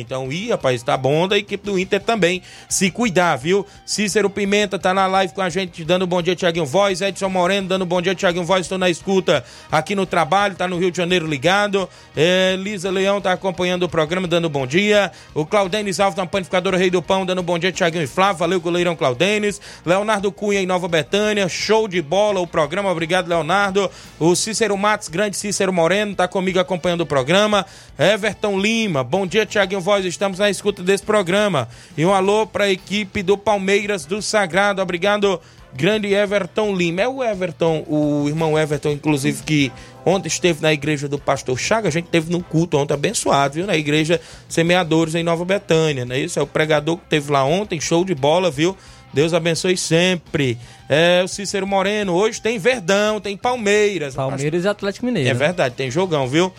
Então, ih, rapaz, tá bom da equipe do Inter também se cuidar, viu? Cícero Pimenta tá na live com a gente, dando bom dia, Tiaguinho Voz. Edson Moreno, dando bom dia, Tiaguinho Voz. Estou na escuta aqui no trabalho, tá no Rio de Janeiro ligado. É, Lisa Leão tá acompanhando o programa, dando bom dia. O Claudenis Alves, na panificadora Rei do Pão, dando bom dia, Tiaguinho e Flávio. Valeu, goleirão Claudênis. Leonardo Cunha em Nova Betânia. Show de bola o programa. Obrigado, Leonardo. O Cícero Matos, grande Cícero Moreno, tá comigo acompanhando o programa. Everton Lima, bom dia, Tiaguinho Voz. Estamos na escuta desse programa. E um alô para a equipe do Palmeiras do Sagrado. Obrigado, grande Everton Lima. É o Everton, o irmão Everton, inclusive, que ontem esteve na igreja do Pastor Chaga. A gente teve no culto ontem abençoado, viu? Na igreja Semeadores em Nova Betânia, né? Isso é o pregador que teve lá ontem, show de bola, viu? Deus abençoe sempre. É, o Cícero Moreno, hoje tem Verdão, tem Palmeiras. Palmeiras e Atlético Mineiro. É verdade, tem jogão, viu?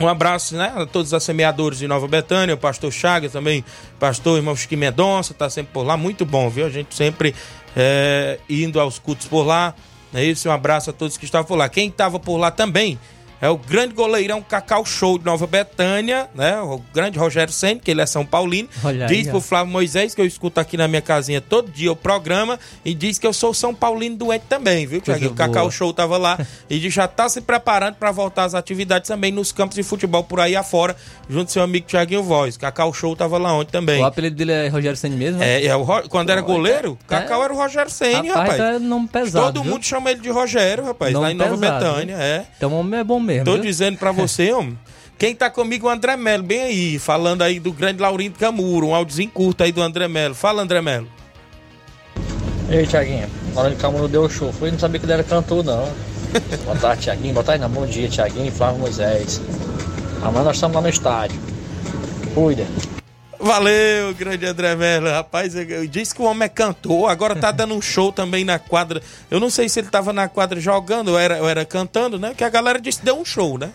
Um abraço, né, a todos os semeadores de Nova Betânia, o pastor Chagas também, pastor irmão Chique Mendonça, tá sempre por lá, muito bom, viu? A gente sempre é, indo aos cultos por lá, é isso, um abraço a todos que estavam por lá. Quem estava por lá também é o grande goleirão Cacau Show de Nova Betânia, né? O grande Rogério Senna, que ele é São Paulino. Olha aí, diz ó. pro Flávio Moisés, que eu escuto aqui na minha casinha todo dia o programa, e diz que eu sou São Paulino doente também, viu, Tiaguinho? O Cacau. Show tava lá e diz já tá se preparando para voltar às atividades também nos campos de futebol por aí afora, junto com seu amigo Tiaguinho Voz. Cacau Show tava lá ontem também. O apelido dele é Rogério Senna mesmo? né? É, é o Ro- quando era goleiro, É. Cacau era o Rogério Senna, rapaz, rapaz. é nome pesado. Todo viu? mundo chama ele de Rogério, rapaz, Nome lá em Nova pesado, Betânia, é. Então o homem é bom mesmo. Tô viu? dizendo pra você, homem. Quem tá comigo é o André Melo, bem aí, falando aí do grande Laurindo Camuro, um áudiozinho curto aí do André Melo. Fala, André Melo. Ei, Tiaguinho, de Camuro deu show, foi não sabia que ele era cantor, não. Boa tarde, Tiaguinho. Boa tarde, não. Bom dia, Tiaguinho e Flávio Moisés. Amanhã nós estamos lá no estádio. Cuida. Valeu, grande André Melo. Rapaz, eu, eu disse que o homem é cantor, agora tá dando um show também na quadra. Eu não sei se ele tava na quadra jogando ou era, ou era cantando, né? Que a galera disse que deu um show, né?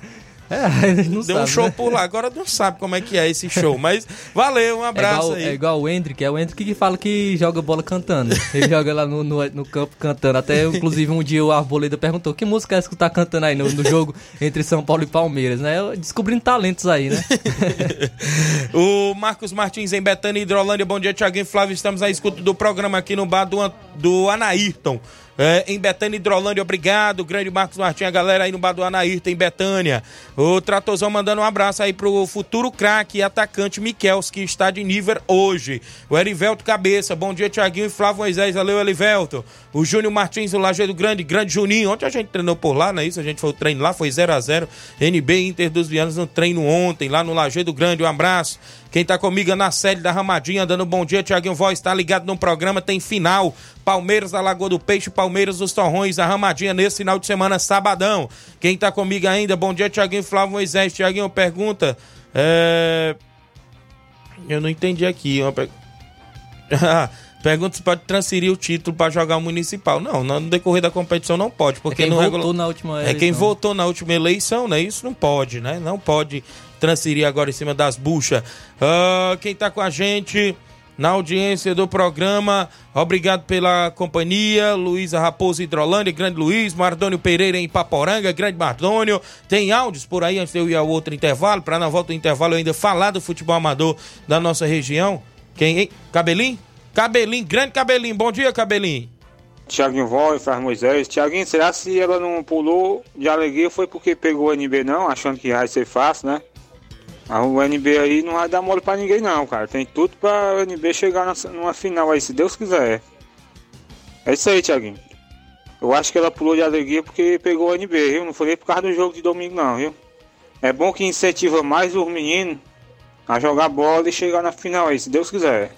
É, Deu um sabe, show né? por lá. Agora não sabe como é que é esse show, mas valeu, um É abraço igual, aí. é igual o Hendrick, é o Hendrick que fala que joga bola cantando. Ele joga lá no, no, no campo cantando. Até, inclusive, um dia o Arboleda perguntou que música é essa que tu tá cantando aí no, no jogo entre São Paulo e Palmeiras, né? Descobrindo talentos aí, né? O Marcos Martins em Betânia, Hidrolândia. Bom dia, Tiaguinho e Flávio. Estamos à escuta do programa aqui no bar do, do Anaírton. É, em Betânia, Hidrolândia, obrigado. Grande Marcos Martins, a galera aí no bar do Anaírton, em Betânia. O Tratorzão mandando um abraço aí pro futuro craque e atacante Miquels, que está de nível hoje. O Erivelto Cabeça, bom dia, Tiaguinho e Flávio Moisés. Valeu, Erivelto. O Júnior Martins, do Lajeado Grande, grande Juninho. Ontem a gente treinou por lá, não é isso? A gente foi o treino lá, foi 0 a 0 NB Inter dos Vianos no treino ontem, lá no Lajeado Grande. Um abraço. Quem tá comigo é na série da Ramadinha, dando bom dia, Tiaguinho Voz, tá ligado no programa, tem final. Palmeiras da Lagoa do Peixe, Palmeiras dos Torrões, a Ramadinha nesse final de semana, sabadão. Quem tá comigo ainda, bom dia, Tiaguinho Flávio Moisés. Tiaguinho, pergunta. É... Eu não entendi aqui. Uma per- Pergunta se pode transferir o título para jogar o municipal. Não, no decorrer da competição não pode, porque quem no votou regula- na última É quem eleição. votou na última eleição, né? Isso não pode, né? Não pode transferir agora em cima das buchas. Ah, quem tá com a gente na audiência do programa, obrigado pela companhia. Luísa Raposo Hidrolândia, grande Luiz, Mardônio Pereira em Paporanga, grande Mardônio. Tem áudios por aí antes de eu ir ao outro intervalo, para na volta do intervalo eu ainda falar do futebol amador da nossa região. Quem, hein? Cabelinho? Cabelinho, grande Cabelinho. Bom dia, Cabelinho. Tiaguinho Voz, Flávio Moisés. Tiaguinho, será se ela não pulou de alegria foi porque pegou o NB não, achando que vai ser fácil, né? Ah, O NB aí não vai dar mole pra ninguém não, cara. Tem tudo pra o NB chegar numa final aí, se Deus quiser. É isso aí, Tiaguinho. Eu acho que ela pulou de alegria porque pegou o NB, viu? Não foi nem por causa do jogo de domingo não, viu? É bom que incentiva mais os meninos a jogar bola e chegar na final aí, se Deus quiser.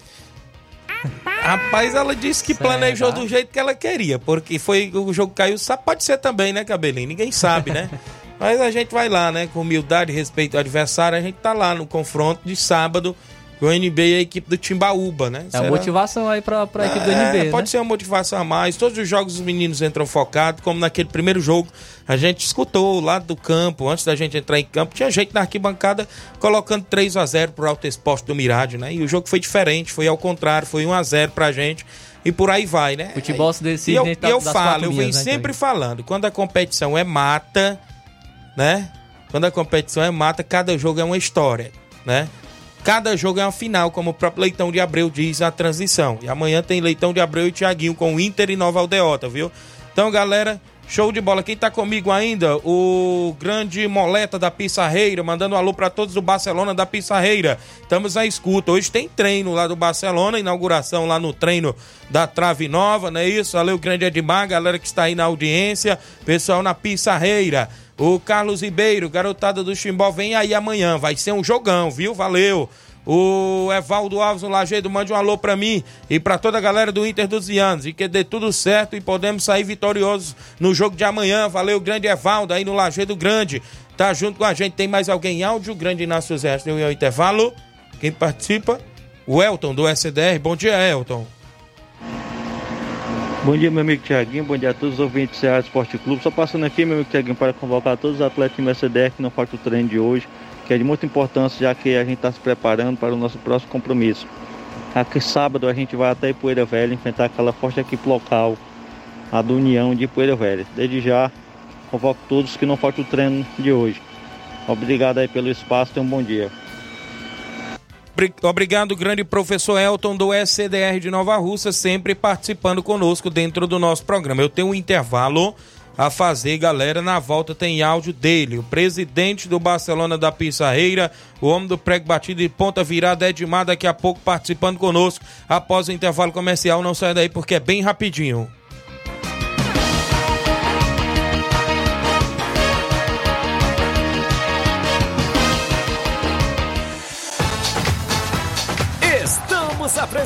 Rapaz, ela disse que planejou Será? do jeito que ela queria, porque foi o jogo caiu, sabe, pode ser também, né, Cabelinho? Ninguém sabe, né? Mas a gente vai lá, né, com humildade, respeito ao adversário, a gente tá lá no confronto de sábado com o NB e a equipe do Timbaúba, né? É a Será? motivação aí pra, pra equipe do É, NB, Pode né? ser uma motivação a mais. Todos os jogos os meninos entram focados, como naquele primeiro jogo. A gente escutou lá do campo, antes da gente entrar em campo, tinha gente na arquibancada colocando 3 a 0 pro Alto Esporte do Mirádio, né? E o jogo foi diferente, foi ao contrário, foi 1 a 0 pra gente. E por aí vai, né? Futebol se decide E eu, e eu falo, eu venho né, sempre falando, quando a competição é mata, né? Quando a competição é mata, cada jogo é uma história, né? Cada jogo é uma final, como o próprio Leitão de Abreu diz na transição. E amanhã tem Leitão de Abreu e Thiaguinho com o Inter e Nova Aldeota, viu? Então, galera, Show de bola. Quem tá comigo ainda? O grande Moleta da Pissarreira, mandando um alô para todos do Barcelona da Pissarreira. Estamos à escuta. Hoje tem treino lá do Barcelona, inauguração lá no treino da Trave Nova, não é isso? Valeu, grande Edmar, galera que está aí na audiência, pessoal na Pissarreira. O Carlos Ribeiro, garotada do Chimbó, vem aí amanhã. Vai ser um jogão, viu? Valeu. O Evaldo Alves no Lajeado mande um alô pra mim e pra toda a galera do Inter dos Vianos. E que dê tudo certo e podemos sair vitoriosos no jogo de amanhã. Valeu, grande Evaldo aí no Lajeado Grande. Tá junto com a gente. Tem mais alguém áudio? Grande Inácio Zé. Deu o intervalo. Quem participa? O Elton do SDR. Bom dia, Elton. Bom dia, meu amigo Tiaguinho. Bom dia a todos os ouvintes do Ceará Esporte Clube. Só passando aqui, meu amigo Tiaguinho, para convocar todos os atletas do SDR que não falta o treino de hoje que é de muita importância, já que a gente está se preparando para o nosso próximo compromisso. Aqui sábado a gente vai até Poeira Velha enfrentar aquela forte equipe local, a do União de Poeira Velha. Desde já, convoco todos que não faltam o treino de hoje. Obrigado aí pelo espaço e um bom dia. Obrigado, grande professor Elton do SCDR de Nova Russa, sempre participando conosco dentro do nosso programa. Eu tenho um intervalo a fazer, galera. Na volta tem áudio dele, o presidente do Barcelona da Pissarreira, o homem do prego batido e ponta virada, Edmar, daqui a pouco participando conosco após o intervalo comercial. Não sai daí porque é bem rapidinho.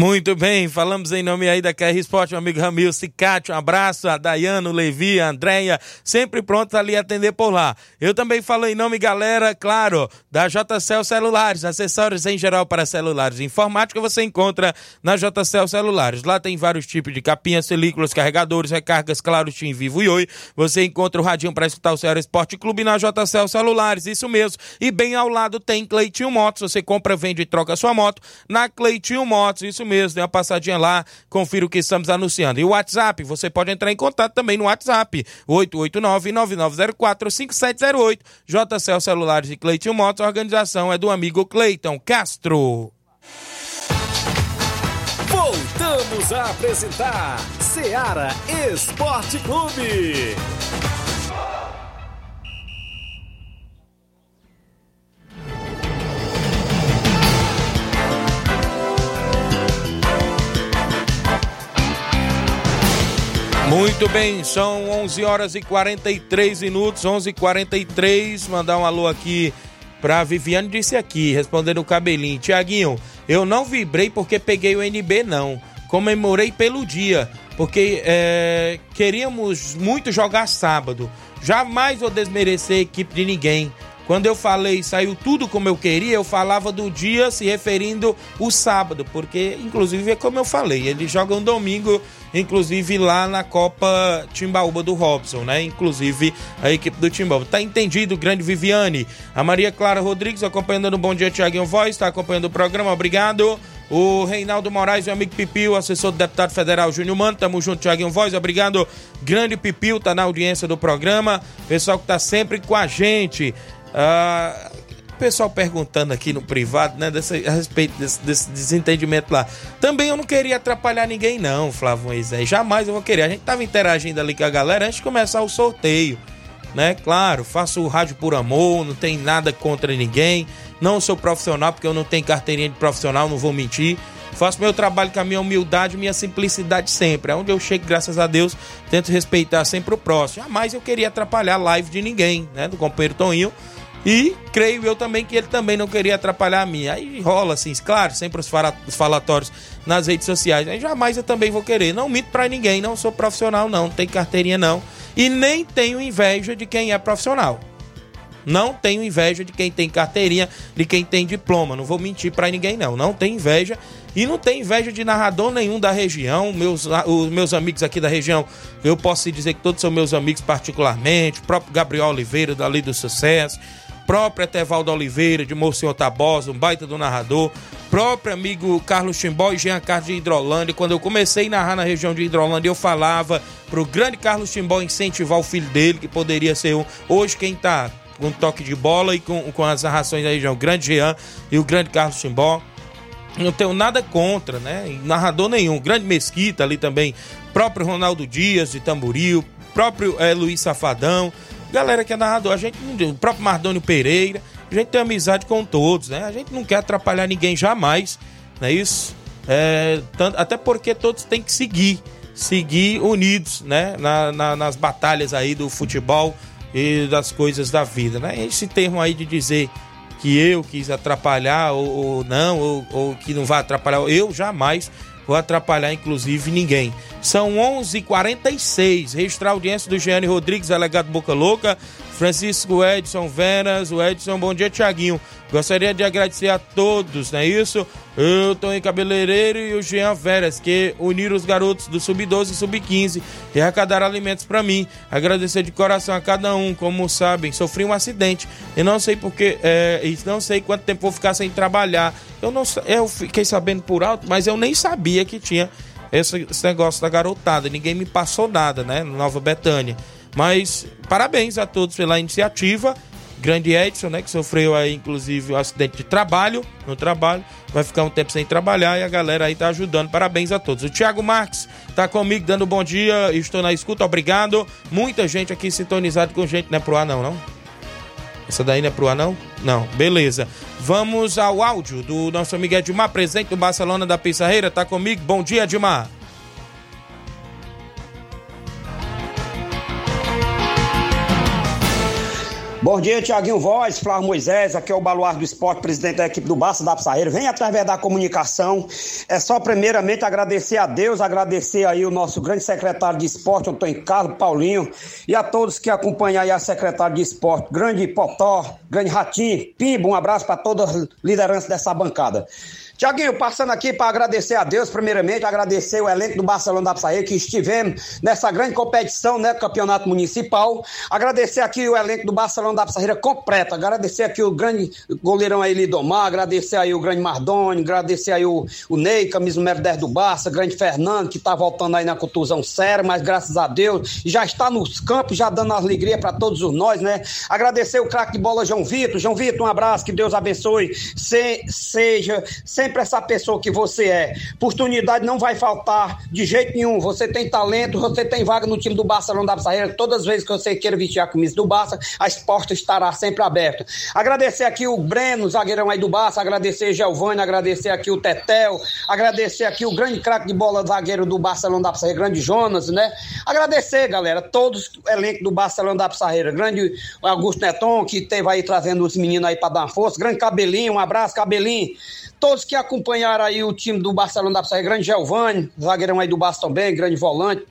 Muito bem, falamos em nome aí da KR Esporte, meu amigo Ramil Cicate, um abraço a Dayano, Levi, a Andréia, sempre pronto ali atender por lá. Eu também falo em nome, galera, claro, da JCL Celulares, acessórios em geral para celulares. Informática você encontra na JCL Celulares. Lá tem vários tipos de capinhas, películas, carregadores, recargas, claro, Tim Vivo e Oi. Você encontra o radinho para escutar o Ceará Esporte Clube na JCL Celulares, isso mesmo. E bem ao lado tem Cleitinho Motos, você compra, vende e troca sua moto na Cleitinho Motos, isso mesmo, dê uma passadinha lá, confira o que estamos anunciando. E o WhatsApp, você pode entrar em contato também no WhatsApp, 889-9904-5708. JCL Celulares e Cleiton Motos, a organização é do amigo Cleiton Castro. Voltamos a apresentar Seara Esporte Clube. Muito bem, são 11 horas e 43 minutos, 11 e 43 Mandar um alô aqui pra Viviane, disse aqui, respondendo o cabelinho. Tiaguinho, eu não vibrei porque peguei o NB, não. Comemorei pelo dia, porque é, queríamos muito jogar sábado. Jamais vou desmerecer a equipe de ninguém. Quando eu falei saiu tudo como eu queria, eu falava do dia se referindo o sábado, porque inclusive é como eu falei, eles jogam domingo, inclusive lá na Copa Timbaúba do Robson, né? Inclusive a equipe do Timbaúba. Tá entendido, grande Viviane. A Maria Clara Rodrigues acompanhando no Bom Dia Tiaguinho Voz, está acompanhando o programa, obrigado. O Reinaldo Moraes, meu amigo Pipil, assessor do deputado federal Júnior Mano, tamo junto, Tiaguinho Voz, obrigado. Grande Pipil, tá na audiência do programa. Pessoal que tá sempre com a gente. Ah, pessoal perguntando aqui no privado, né, a respeito desse, desse, desentendimento lá. Também eu não queria atrapalhar ninguém, não, Flávio Moisés. Jamais eu vou querer. A gente tava interagindo ali com a galera antes de começar o sorteio, né? Claro, faço o rádio por amor, não tem nada contra ninguém. Não sou profissional, porque eu não tenho carteirinha de profissional, não vou mentir. Faço meu trabalho com a minha humildade, minha simplicidade sempre. Aonde eu chego, graças a Deus, tento respeitar sempre o próximo. Jamais eu queria atrapalhar a live de ninguém, né? Do companheiro Toninho e creio eu também que ele também não queria atrapalhar a minha. Aí rola assim, claro, sempre os falatórios nas redes sociais. Aí jamais eu também vou querer. Não minto pra ninguém, não sou profissional, não, não tem carteirinha não. E nem tenho inveja de quem é profissional. Não tenho inveja de quem tem carteirinha, de quem tem diploma. Não vou mentir para ninguém, não. Não tenho inveja. E não tenho inveja de narrador nenhum da região. Meus, os meus amigos aqui da região, eu posso dizer que todos são meus amigos particularmente. O próprio Gabriel Oliveira, dali do Sucesso. Próprio Etevaldo Oliveira, de Monsenhor Tabosa, um baita do narrador. Próprio amigo Carlos Timbó e Jean Carlos de Hidrolândia. Quando eu comecei a narrar na região de Hidrolândia, eu falava pro grande Carlos Timbó incentivar o filho dele, que poderia ser um. Hoje, quem tá com toque de bola e com, com as narrações da região, o grande Jean e o grande Carlos Timbó. Não tenho nada contra, né? Narrador nenhum. Grande Mesquita ali também. Próprio Ronaldo Dias de Tamboril. Próprio é, Luiz Safadão. Galera que é narrador. A gente, o próprio Mardônio Pereira. A gente tem amizade com todos, né? A gente não quer atrapalhar ninguém jamais. Não é isso? É, tanto, até porque todos têm que seguir. Seguir unidos, né? Na, na, nas batalhas aí do futebol e das coisas da vida, né? Esse termo aí de dizer que eu quis atrapalhar ou, ou não, ou, ou, que não vai atrapalhar, eu jamais vou atrapalhar, inclusive, ninguém. São 11:46 h 46 registrar a audiência do Gianni Rodrigues, delegado Boca Louca, Francisco Edson Veras, o Edson, bom dia, Tiaguinho. Gostaria de agradecer a todos, não é isso? Eu, Tony Cabeleireiro e o Jean Veras, que uniram os garotos do Sub-12 e Sub-15 e arrecadaram alimentos para mim. Agradecer de coração a cada um, como sabem, sofri um acidente e não sei porque, é, e não sei quanto tempo vou ficar sem trabalhar. Eu, não, eu fiquei sabendo por alto, mas eu nem sabia que tinha esse, esse negócio da garotada. Ninguém me passou nada, né? Nova Betânia. Mas parabéns a todos pela iniciativa. Grande Edson, né, que sofreu aí inclusive um acidente de trabalho, no trabalho, vai ficar um tempo sem trabalhar e a galera aí tá ajudando. Parabéns a todos. O Thiago Marques tá comigo dando bom dia, estou na escuta, obrigado. Muita gente aqui sintonizado com gente, não é pro ar não, não? Essa daí não é pro ar não? Não, beleza. Vamos ao áudio do nosso amigo Edmar, presente do Barcelona da Pissarreira, tá comigo. Bom dia, Edmar. Bom dia, Tiaguinho Voz, Flávio Moisés, aqui é o Baluar do Esporte, presidente da equipe do Barça da Psaeiro. Vem através da comunicação. É só primeiramente agradecer a Deus, agradecer aí o nosso grande secretário de esporte, Antônio Carlos Paulinho, e a todos que acompanham aí a secretária de esporte, grande Potó, grande Ratinho, Pimbo, um abraço para toda a liderança dessa bancada. Tiaguinho, passando aqui para agradecer a Deus, primeiramente, agradecer o elenco do Barcelona da Psaê, que estivemos nessa grande competição, né, campeonato municipal. Agradecer aqui o elenco do Barcelona da Psaíra completo. Agradecer aqui o grande goleirão aí, Lidomar. Agradecer aí o grande Mardoni. Agradecer aí o, o Ney, camisa número 10 do Barça. Grande Fernando, que tá voltando aí na contusão séria, mas graças a Deus já está nos campos, já dando alegria para todos os nós, né? Agradecer o craque de bola, João Vitor. João Vitor, um abraço, que Deus abençoe. Se, seja sempre sempre essa pessoa que você é. Oportunidade não vai faltar de jeito nenhum. Você tem talento, você tem vaga no time do Barcelona da Barça. Todas as vezes que você queira vestir a camisa do Barça, as portas estará sempre abertas. Agradecer aqui o Breno, zagueirão aí do Barça, agradecer Giovanni, agradecer aqui o Tetel, agradecer aqui o grande craque de bola zagueiro do Barcelona da Barça, grande Jonas, né? Agradecer, galera, todos o elenco do Barcelona da Pissarreira, grande Augusto Neton, que teve aí trazendo os meninos aí para dar força, grande Cabelinho, um abraço, Cabelinho todos que acompanharam aí o time do Barcelona da Pissarra, grande Giovanni, zagueirão aí do Barça também, grande volante,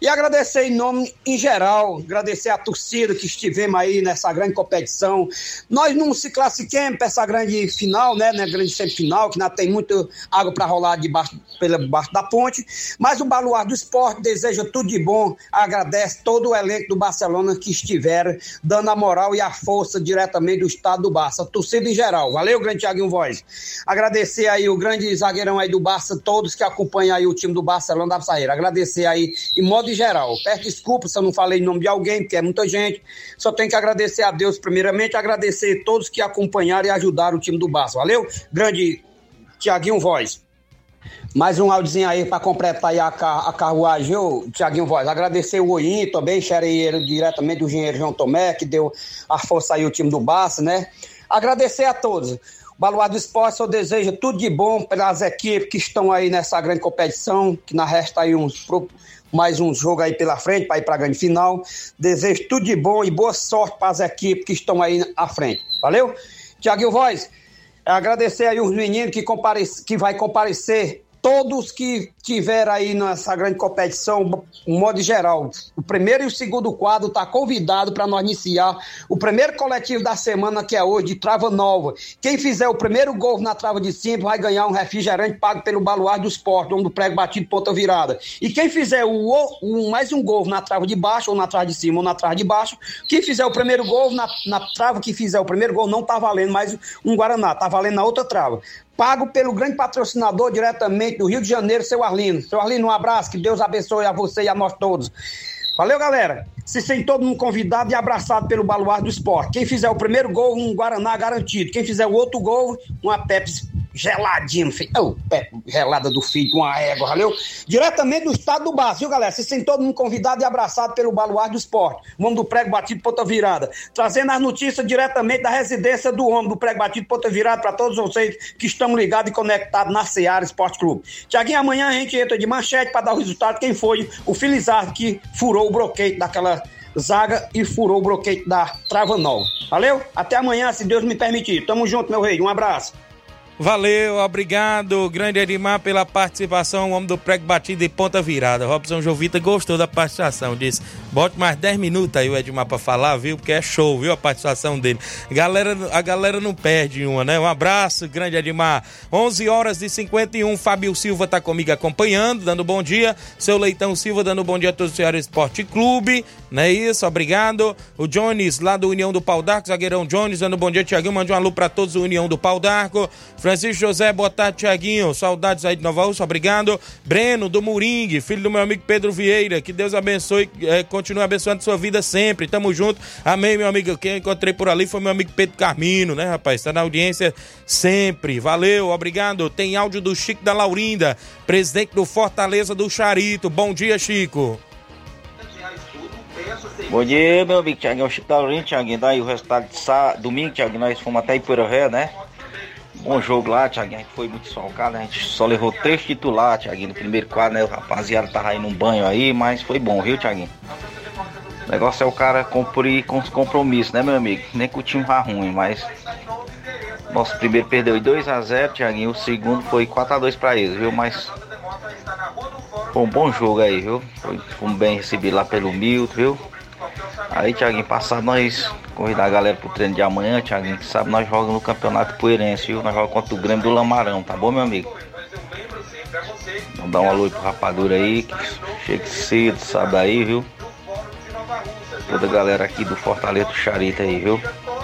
e agradecer em nome em geral, agradecer a torcida que estivemos aí nessa grande competição. Nós não se classifiquemos para essa grande final, né, né grande semifinal, que ainda tem muita água para rolar debaixo, pela baixo da ponte, mas o Baluar do Esporte deseja tudo de bom, agradece todo o elenco do Barcelona que estiveram dando a moral e a força diretamente do estado do Barça, torcida em geral. Valeu, grande Thiaguinho Voz. Agradecer aí o grande zagueirão aí do Barça, todos que acompanham aí o time do Barcelona da Saíra. Agradecer aí em modo geral. Peço desculpa se eu não falei em nome de alguém, porque é muita gente. Só tenho que agradecer a Deus, primeiramente, agradecer a todos que acompanharam e ajudaram o time do Barça. Valeu? Grande Tiaguinho Voz. Mais um áudiozinho aí para completar aí a, a carruagem, Tiaguinho Voz. Agradecer o Oim também, xereiro diretamente do engenheiro João Tomé, que deu a força aí o time do Barça, né? Agradecer a todos. Baluar do Esporte, eu desejo tudo de bom pelas equipes que estão aí nessa grande competição, que na resta aí uns mais um jogo aí pela frente para ir para a grande final. Desejo tudo de bom e boa sorte para as equipes que estão aí à frente. Valeu? Tiaguinho Voz, agradecer aí os meninos que, comparece, que vai comparecer, todos que estiver aí nessa grande competição, um modo geral, o primeiro e o segundo quadro tá convidado para nós iniciar o primeiro coletivo da semana, que é hoje, de Trava Nova. Quem fizer o primeiro gol na trava de cima vai ganhar um refrigerante pago pelo Baluar do Esporte, nome do prego batido ponta virada. E quem fizer o, o, mais um gol na trava de baixo, ou na trava de cima, ou na trava de baixo, quem fizer o primeiro gol na, na trava que fizer o primeiro gol não tá valendo mais um Guaraná, tá valendo na outra trava pago pelo grande patrocinador diretamente do Rio de Janeiro, seu Arlino. Seu Arlino, um abraço, que Deus abençoe a você e a nós todos. Valeu, galera. Se sente todo mundo convidado e abraçado pelo Baluar do Esporte. Quem fizer o primeiro gol, um Guaraná garantido. Quem fizer o outro gol, uma Pepsi geladinho, filho. Oh, gelada do filho, uma égua, valeu? Diretamente do estado do viu, galera? Vocês têm todo mundo convidado e abraçado pelo Baluar do Esporte. O homem do prego batido, ponta virada. Trazendo as notícias diretamente da residência do homem do prego batido, ponta virada, para todos vocês que estão ligados e conectados na Seara Esporte Clube. Tiaguinho, amanhã a gente entra de manchete para dar o resultado quem foi o Filizardo que furou o bloqueio daquela zaga e furou o bloqueio da trava nova. Valeu? Até amanhã, se Deus me permitir. Tamo junto, meu rei. Um abraço. Valeu, obrigado, grande Edmar, pela participação, o homem do prego batido e ponta virada. Robson Jovita gostou da participação, disse, bote mais 10 minutos aí o Edmar pra falar, viu? Porque é show, viu? A participação dele. Galera, a galera não perde uma, né? Um abraço, grande Edmar. 11 horas e 51, Fábio Silva tá comigo acompanhando, dando bom dia. Seu Leitão Silva dando bom dia a todos o Ceará Esporte Clube, não é isso? Obrigado. O Jones, lá do União do Pau d'Arco, zagueirão Jones, dando bom dia, Tiaguinho, mande um alô pra todos do União do Pau d'Arco. Francisco José, boa tarde, Tiaguinho. Saudades aí de Nova Ursa, obrigado. Breno, do Moringue, filho do meu amigo Pedro Vieira. Que Deus abençoe, é, continue abençoando sua vida sempre. Tamo junto. Amém, meu amigo. Quem encontrei por ali foi meu amigo Pedro Carmino, né, rapaz? Tá na audiência sempre. Valeu, obrigado. Tem áudio do Chico da Laurinda, presidente do Fortaleza do Charito. Bom dia, Chico. Bom dia, meu amigo Tiaguinho. Chico da Laurinda, Tiaguinho. Daí o resultado de sábado, domingo, Tiaguinho, nós fomos até Ipoeira né? Bom jogo lá, Thiaguinho. A gente foi muito solcado, a gente só levou três titulares, Thiaguinho, no primeiro quadro, né? O rapaziada tava aí num banho aí, mas foi bom, viu, Thiaguinho? O negócio é o cara cumprir com os compromissos, né, meu amigo? Nem que o time vá ruim, mas. Nosso primeiro perdeu 2 a 0 Thiaguinho. O segundo foi 4 a 2 para eles, viu? Mas. Foi um bom jogo aí, viu? Foi, foi bem recebido lá pelo Milton, viu? Aí, Thiaguinho, passado nós convidar a galera pro treino de amanhã, Thiaguinho, que sabe nós jogamos no Campeonato Poeirense, viu? Nós jogamos contra o Grêmio do Lamarão, tá bom, meu amigo? Vamos dar um alô pro rapadura aí, que chegue cedo, sabe aí, viu? Toda a galera aqui do Fortaleza do Charita aí, viu?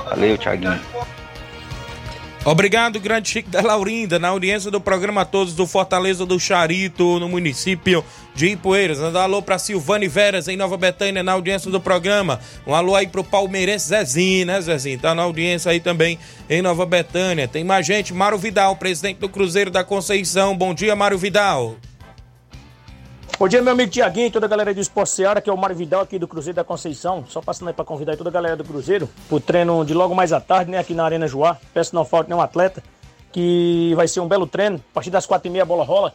Valeu, Thiaguinho. Obrigado, grande Chico da Laurinda, na audiência do programa Todos do Fortaleza do Charito, no município de Ipueiras. Um alô para Silvane Veras, em Nova Betânia, na audiência do programa. Um alô aí pro Palmeirense Zezinho, né, Zezinho? Tá na audiência aí também em Nova Betânia. Tem mais gente, Mário Vidal, presidente do Cruzeiro da Conceição. Bom dia, Mário Vidal. Bom dia, meu amigo Tiaguinho, toda a galera do Esporte Seara, que é o Mário Vidal aqui do Cruzeiro da Conceição. Só passando aí para convidar toda a galera do Cruzeiro pro treino de logo mais à tarde, né, aqui na Arena Joá. Peço que não falte nenhum atleta, que vai ser um belo treino. A partir das quatro e meia a bola rola.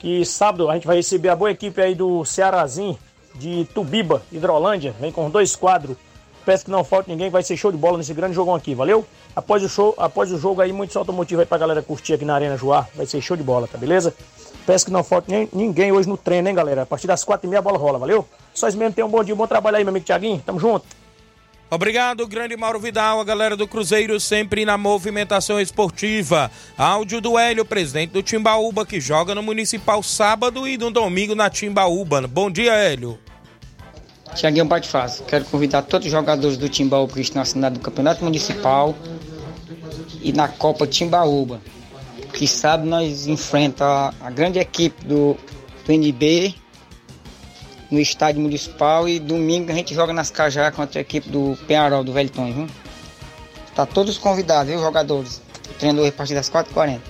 Que sábado a gente vai receber a boa equipe aí do Cearazinho, de Tubiba, Hidrolândia. Vem com dois quadros. Peço que não falte ninguém, vai ser show de bola nesse grande jogão aqui, valeu? Após o show, após o jogo aí, muito automotivo aí pra galera curtir aqui na Arena Joá. Vai ser show de bola, tá beleza? Peço que não falte nem, ninguém hoje no treino, hein, galera? A partir das quatro e meia a bola rola, valeu? Só mesmo tenham um bom dia, um bom trabalho aí, meu amigo Tiaguinho. Tamo junto. Obrigado, grande Mauro Vidal, a galera do Cruzeiro sempre na movimentação esportiva. Áudio do Hélio, presidente do Timbaúba, que joga no Municipal sábado e no domingo na Timbaúba. Bom dia, Hélio. Tiaguinho Bate Fácil. Quero convidar todos os jogadores do Timbaúba que estão assinados no Campeonato Municipal e na Copa Timbaúba que sabe nós enfrenta a, grande equipe do, do NB no estádio municipal e domingo a gente joga nas Cajá contra a equipe do Penharol, do Velton, viu? Tá todos convidados, viu, jogadores? O treinador a partir das 4h40.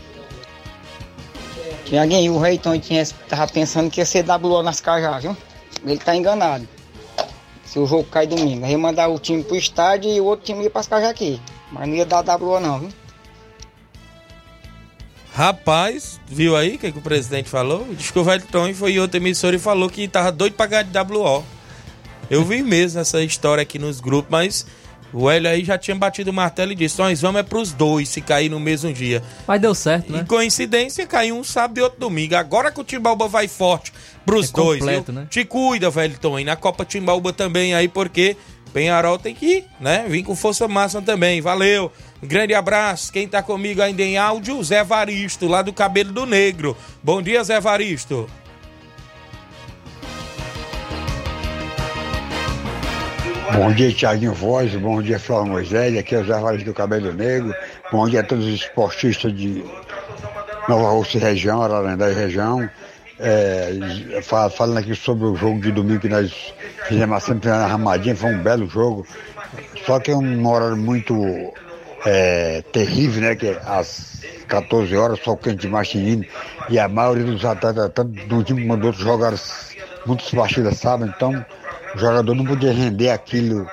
Tiaguinho, o Reiton tinha, tava pensando que ia ser WO nas Cajá, viu? Ele tá enganado. Se o jogo cai domingo, aí mandar o time pro estádio e o outro time ia para as Cajá aqui. Mas não ia dar WO não, viu? Rapaz, viu aí o que, que, o presidente falou? Diz que o Velton foi em outra emissora e falou que tava doido pra ganhar de WO. Eu vi mesmo essa história aqui nos grupos, mas O Hélio aí já tinha batido o martelo e disse: nós vamos é pros dois se cair no mesmo dia. Mas deu certo, né? E coincidência, caiu um sábado e outro domingo. Agora que o Timbaúba vai forte pros É dois. completo, né? Te cuida, velho Tom. E na Copa Timbaúba também aí, porque Penharol tem que ir, né? Vim com força máxima também. Valeu. Grande abraço. Quem tá comigo ainda em áudio, Zé Varisto, lá do Cabelo do Negro. Bom dia, Zé Varisto. Bom dia, Tiaguinho Voz, bom dia, Flávio Moisés, aqui é o Zé Vales do Cabelo Negro, bom dia a todos os esportistas de Nova Rússia região, Ararendá e região. É, fa- falando aqui sobre o jogo de domingo que nós fizemos a semifinal Ramadinha, foi um belo jogo, só que é um horário muito é, terrível, né? Que às 14 horas, só quente de Martinini, e a maioria dos atletas, tanto de um time como do outro, jogaram muitas partidas, sabe? Então, o jogador não podia render aquilo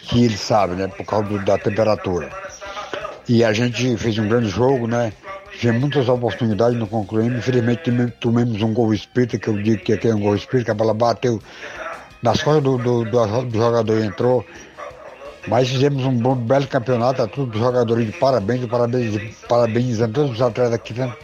que ele sabe, né? Por causa do- da temperatura. E a gente fez um grande jogo, né? Tivemos muitas oportunidades, não concluímos. Infelizmente tomamos um gol espírita, que eu digo que aqui é um gol espírita, que a bola bateu nas costas do, do, do- do jogador entrou. Mas fizemos um bom, belo campeonato, a todos os jogadores de parabéns, parabéns, parabenizando todos os atletas aqui, tanto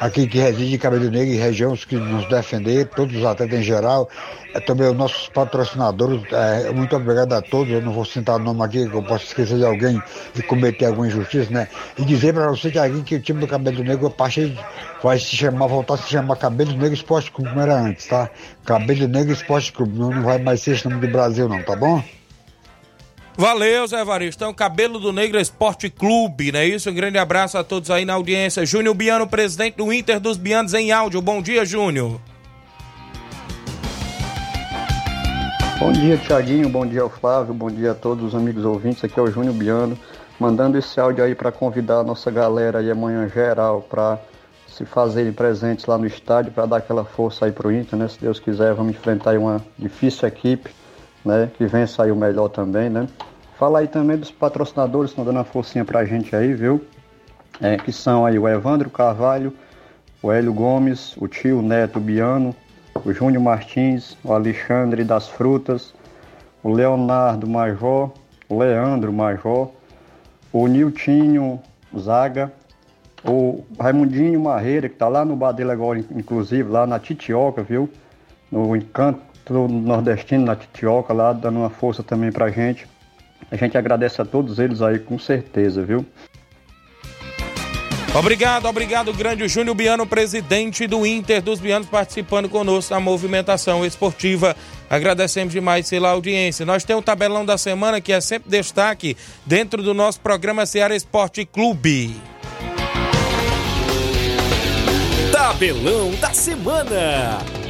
aqui que residem em Cabelo Negro e região, os que nos defender, todos os atletas em geral, é, também os nossos patrocinadores, é, muito obrigado a todos, eu não vou citar o nome aqui, que eu posso esquecer de alguém e cometer alguma injustiça, né? E dizer para você, Tiaguinho, que o time do Cabelo Negro, a partir vai se chamar, voltar a se chamar Cabelo Negro Esporte Clube, como era antes, tá? Cabelo Negro Esporte Clube, não, não vai mais ser esse nome do Brasil não, tá bom? Valeu, Zé Varisto. Então, Cabelo do Negro Esporte Clube, não é isso? Um grande abraço a todos aí na audiência. Júnior Biano, presidente do Inter dos Bianos em áudio. Bom dia, Júnior. Bom dia, Tiaguinho. Bom dia, Flávio. Bom dia a todos os amigos ouvintes. Aqui é o Júnior Biano, mandando esse áudio aí para convidar a nossa galera aí amanhã geral para se fazerem presentes lá no estádio para dar aquela força aí pro Inter, né? Se Deus quiser, vamos enfrentar aí uma difícil equipe, né? Que aí o melhor também, né? Fala aí também dos patrocinadores que estão dando uma forcinha pra gente aí, viu? É, que são aí o Evandro Carvalho, o Hélio Gomes, o tio Neto Biano, o Júnior Martins, o Alexandre das Frutas, o Leonardo Major, o Leandro Major, o Niltinho Zaga, o Raimundinho Marreira, que tá lá no bar dele agora, inclusive, lá na Titioca, viu? No Encanto Nordestino, na Titioca, lá dando uma força também pra gente. A gente agradece a todos eles aí, com certeza, viu? Obrigado, obrigado, grande Júnior Biano, presidente do Inter dos Bianos, participando conosco na movimentação esportiva. Agradecemos demais pela audiência. Nós temos o tabelão da semana, que é sempre destaque dentro do nosso programa Ceará Esporte Clube. Tabelão da semana.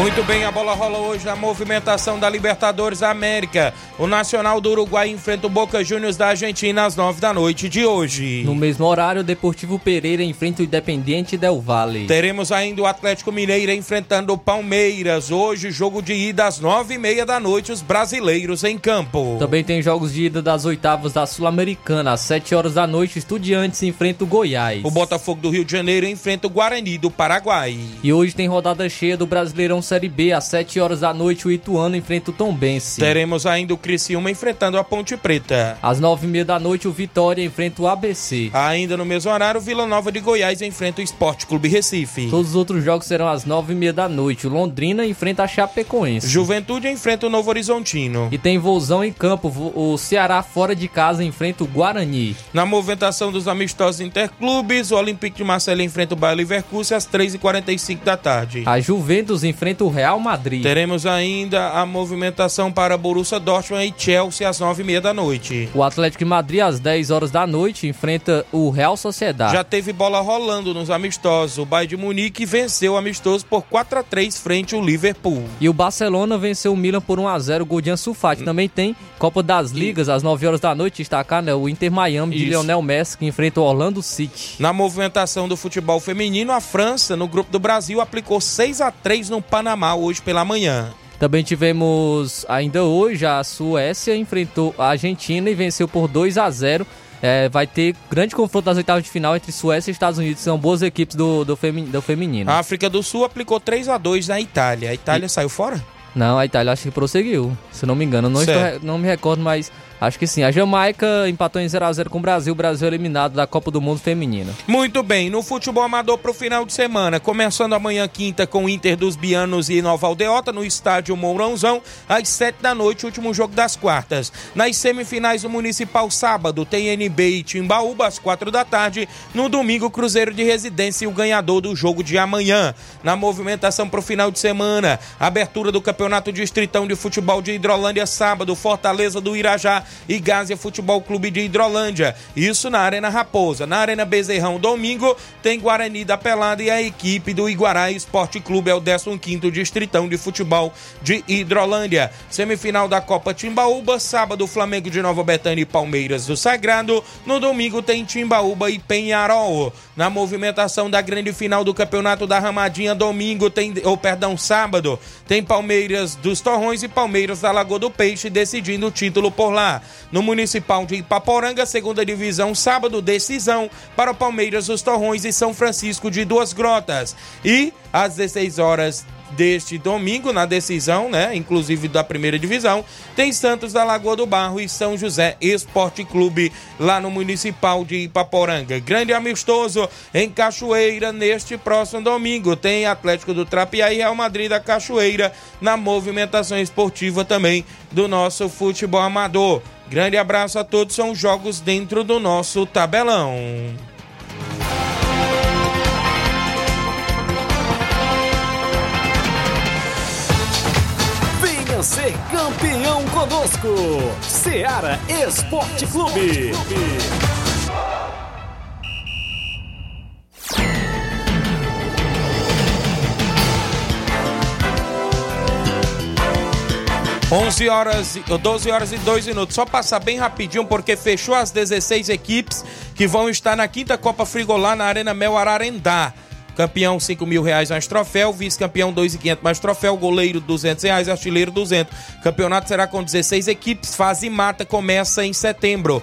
Muito bem, a bola rola hoje na movimentação da Libertadores da América. O Nacional do Uruguai enfrenta o Boca Juniors da Argentina às nove da noite de hoje. No mesmo horário, o Deportivo Pereira enfrenta o Independiente Del Valle. Teremos ainda o Atlético Mineiro enfrentando o Palmeiras. Hoje, jogo de ida às nove e meia da noite, os brasileiros em campo. Também tem jogos de ida das oitavas da Sul-Americana. Às 7 horas da noite, Estudiantes enfrenta o Goiás. O Botafogo do Rio de Janeiro enfrenta o Guarani do Paraguai. E hoje tem rodada cheia do Brasileirão Série B. Às 7 horas da noite, o Ituano enfrenta o Tombense. Teremos ainda o Criciúma enfrentando a Ponte Preta. Às 9 e meia da noite, o Vitória enfrenta o ABC. Ainda no mesmo horário, o Vila Nova de Goiás enfrenta o Esporte Clube Recife. Todos os outros jogos serão às 9 e meia da noite. O Londrina enfrenta a Chapecoense. Juventude enfrenta o Novo Horizontino. E tem Vozão em campo. O Ceará fora de casa enfrenta o Guarani. Na movimentação dos amistosos interclubes, o Olympique de Marseille enfrenta o Bayer Leverkusen às 3h45 da tarde. A Juventus enfrenta o Real Madrid. Teremos ainda a movimentação para Borussia Dortmund e Chelsea às 9h30 da noite. O Atlético de Madrid, às 10 horas da noite, enfrenta o Real Sociedade. Já teve bola rolando nos amistosos. O Bayern de Munique venceu o amistoso por 4 a 3 frente ao Liverpool. E o Barcelona venceu o Milan por 1 a 0 gol de Ansu Fati. Também tem Copa das Ligas, às 9 horas da noite, destacar né, o Inter Miami de Isso. Lionel Messi, que enfrenta o Orlando City. Na movimentação do futebol feminino, a França, no grupo do Brasil, aplicou 6 a 3 no Panamá hoje pela manhã. Também tivemos ainda hoje a Suécia enfrentou a Argentina e venceu por 2 a 0. É, vai ter grande confronto nas oitavas de final entre Suécia e Estados Unidos. São boas equipes do, do, femi do feminino. A África do Sul aplicou 3 a 2 na Itália. A Itália e... saiu fora? Não, a Itália acho que prosseguiu. Se não me engano, não, estou, não me recordo, mas Acho que sim. A Jamaica empatou em 0x0 com o Brasil. O Brasil eliminado da Copa do Mundo Feminina. Muito bem. No futebol amador para o final de semana. Começando amanhã, quinta, com o Inter dos Bianos e Nova Aldeota, no estádio Mourãozão, às 7 da noite, último jogo das quartas. Nas semifinais do Municipal, sábado, tem NB e Timbaúba, às 4 da tarde. No domingo, Cruzeiro de Residência e o ganhador do jogo de amanhã. Na movimentação para o final de semana, abertura do Campeonato Distritão de Futebol de Hidrolândia, sábado, Fortaleza do Irajá e Gásia Futebol Clube de Hidrolândia. Isso na Arena Raposa. Na Arena Bezerrão, domingo, tem Guarani da Pelada e a equipe do Iguará Esporte Clube é o 15º Distritão de Futebol de Hidrolândia. Semifinal da Copa Timbaúba, sábado Flamengo de Nova Betânia e Palmeiras do Sagrado. No domingo tem Timbaúba e Penharol. Na movimentação da grande final do Campeonato da Ramadinha, domingo tem, ou perdão, sábado, tem Palmeiras dos Torrões e Palmeiras da Lagoa do Peixe decidindo o título por lá. No Municipal de Ipaporanga, segunda divisão, sábado, decisão para o Palmeiras dos Torrões e São Francisco de Duas Grotas. E às 16 horas deste domingo, na decisão, né? Inclusive da primeira divisão, tem Santos da Lagoa do Barro e São José Esporte Clube lá no Municipal de Ipaporanga. Grande amistoso em Cachoeira neste próximo domingo. Tem Atlético do Trapiá e Real Madrid da Cachoeira na movimentação esportiva também do nosso futebol amador. Grande abraço a todos, são jogos dentro do nosso tabelão. Ser campeão conosco, Seara Esporte Clube. 11 horas, 12 horas e 2 minutos. Só passar bem rapidinho, porque fechou as 16 equipes que vão estar na quinta Copa Frigolá na Arena Mel Ararendá. Campeão, 5 mil reais mais troféu. Vice-campeão, 2,500 mais troféu. Goleiro, 200 reais. Artilheiro, 200. Campeonato será com 16 equipes. Fase mata começa em setembro.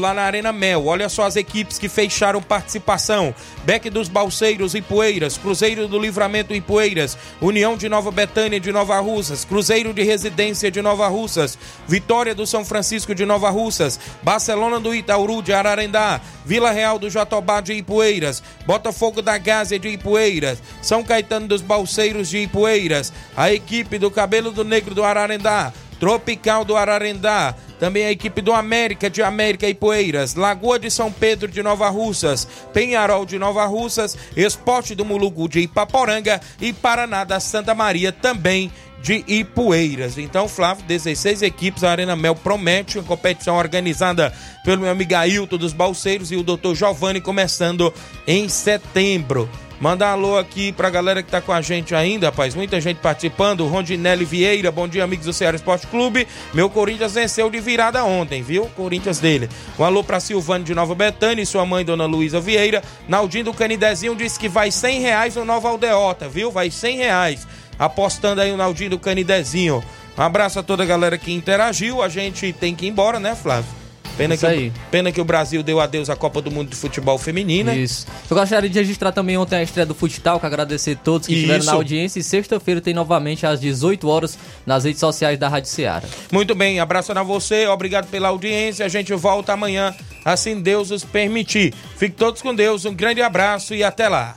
Lá na Arena Mel. Olha só as equipes que fecharam participação. Beck dos Balseiros e Poeiras. Cruzeiro do Livramento e Poeiras. União de Nova Betânia de Nova Russas. Cruzeiro de Residência de Nova Russas. Vitória do São Francisco de Nova Russas. Barcelona do Itauru de Ararendá. Vila Real do Jatobá de Ipueiras. Botafogo da De Ipueiras, São Caetano dos Balseiros de Ipueiras, a equipe do Cabelo do Negro do Ararendá, Tropical do Ararendá, também a equipe do América de América e Poeiras, Lagoa de São Pedro de Nova Russas, Penharol de Nova Russas, Esporte do Mulugu de Ipaporanga. E Paraná da Santa Maria também de Ipueiras. Então, Flávio, 16 equipes, a Arena Mel promete uma competição organizada pelo meu amigo Ailton dos Balseiros e o doutor Giovanni começando em setembro. Manda um alô aqui pra galera que tá com a gente ainda, rapaz. Muita gente participando. Rondinelli Vieira, bom dia, amigos do Ceará Esporte Clube. Meu Corinthians venceu de virada ontem, viu? Corinthians dele. Um alô pra Silvane de Nova Betânia e sua mãe, dona Luísa Vieira. Naldinho do Canidezinho disse que vai 100 reais no Nova Aldeota, viu? Vai 100 reais. Apostando aí o Naldinho do Canidezinho. Um abraço a toda a galera que interagiu. A gente tem que ir embora, né, Flávio? Pena Isso que, aí. pena que o Brasil deu adeus à Copa do Mundo de Futebol Feminina. Isso. Eu gostaria de registrar também ontem a estreia do Futsal, que agradecer a todos que Isso. estiveram na audiência. E sexta-feira tem novamente às 18 horas nas redes sociais da Rádio Ceará. Muito bem, abraço a você, obrigado pela audiência. A gente volta amanhã, assim Deus os permitir. Fique todos com Deus, um grande abraço e até lá.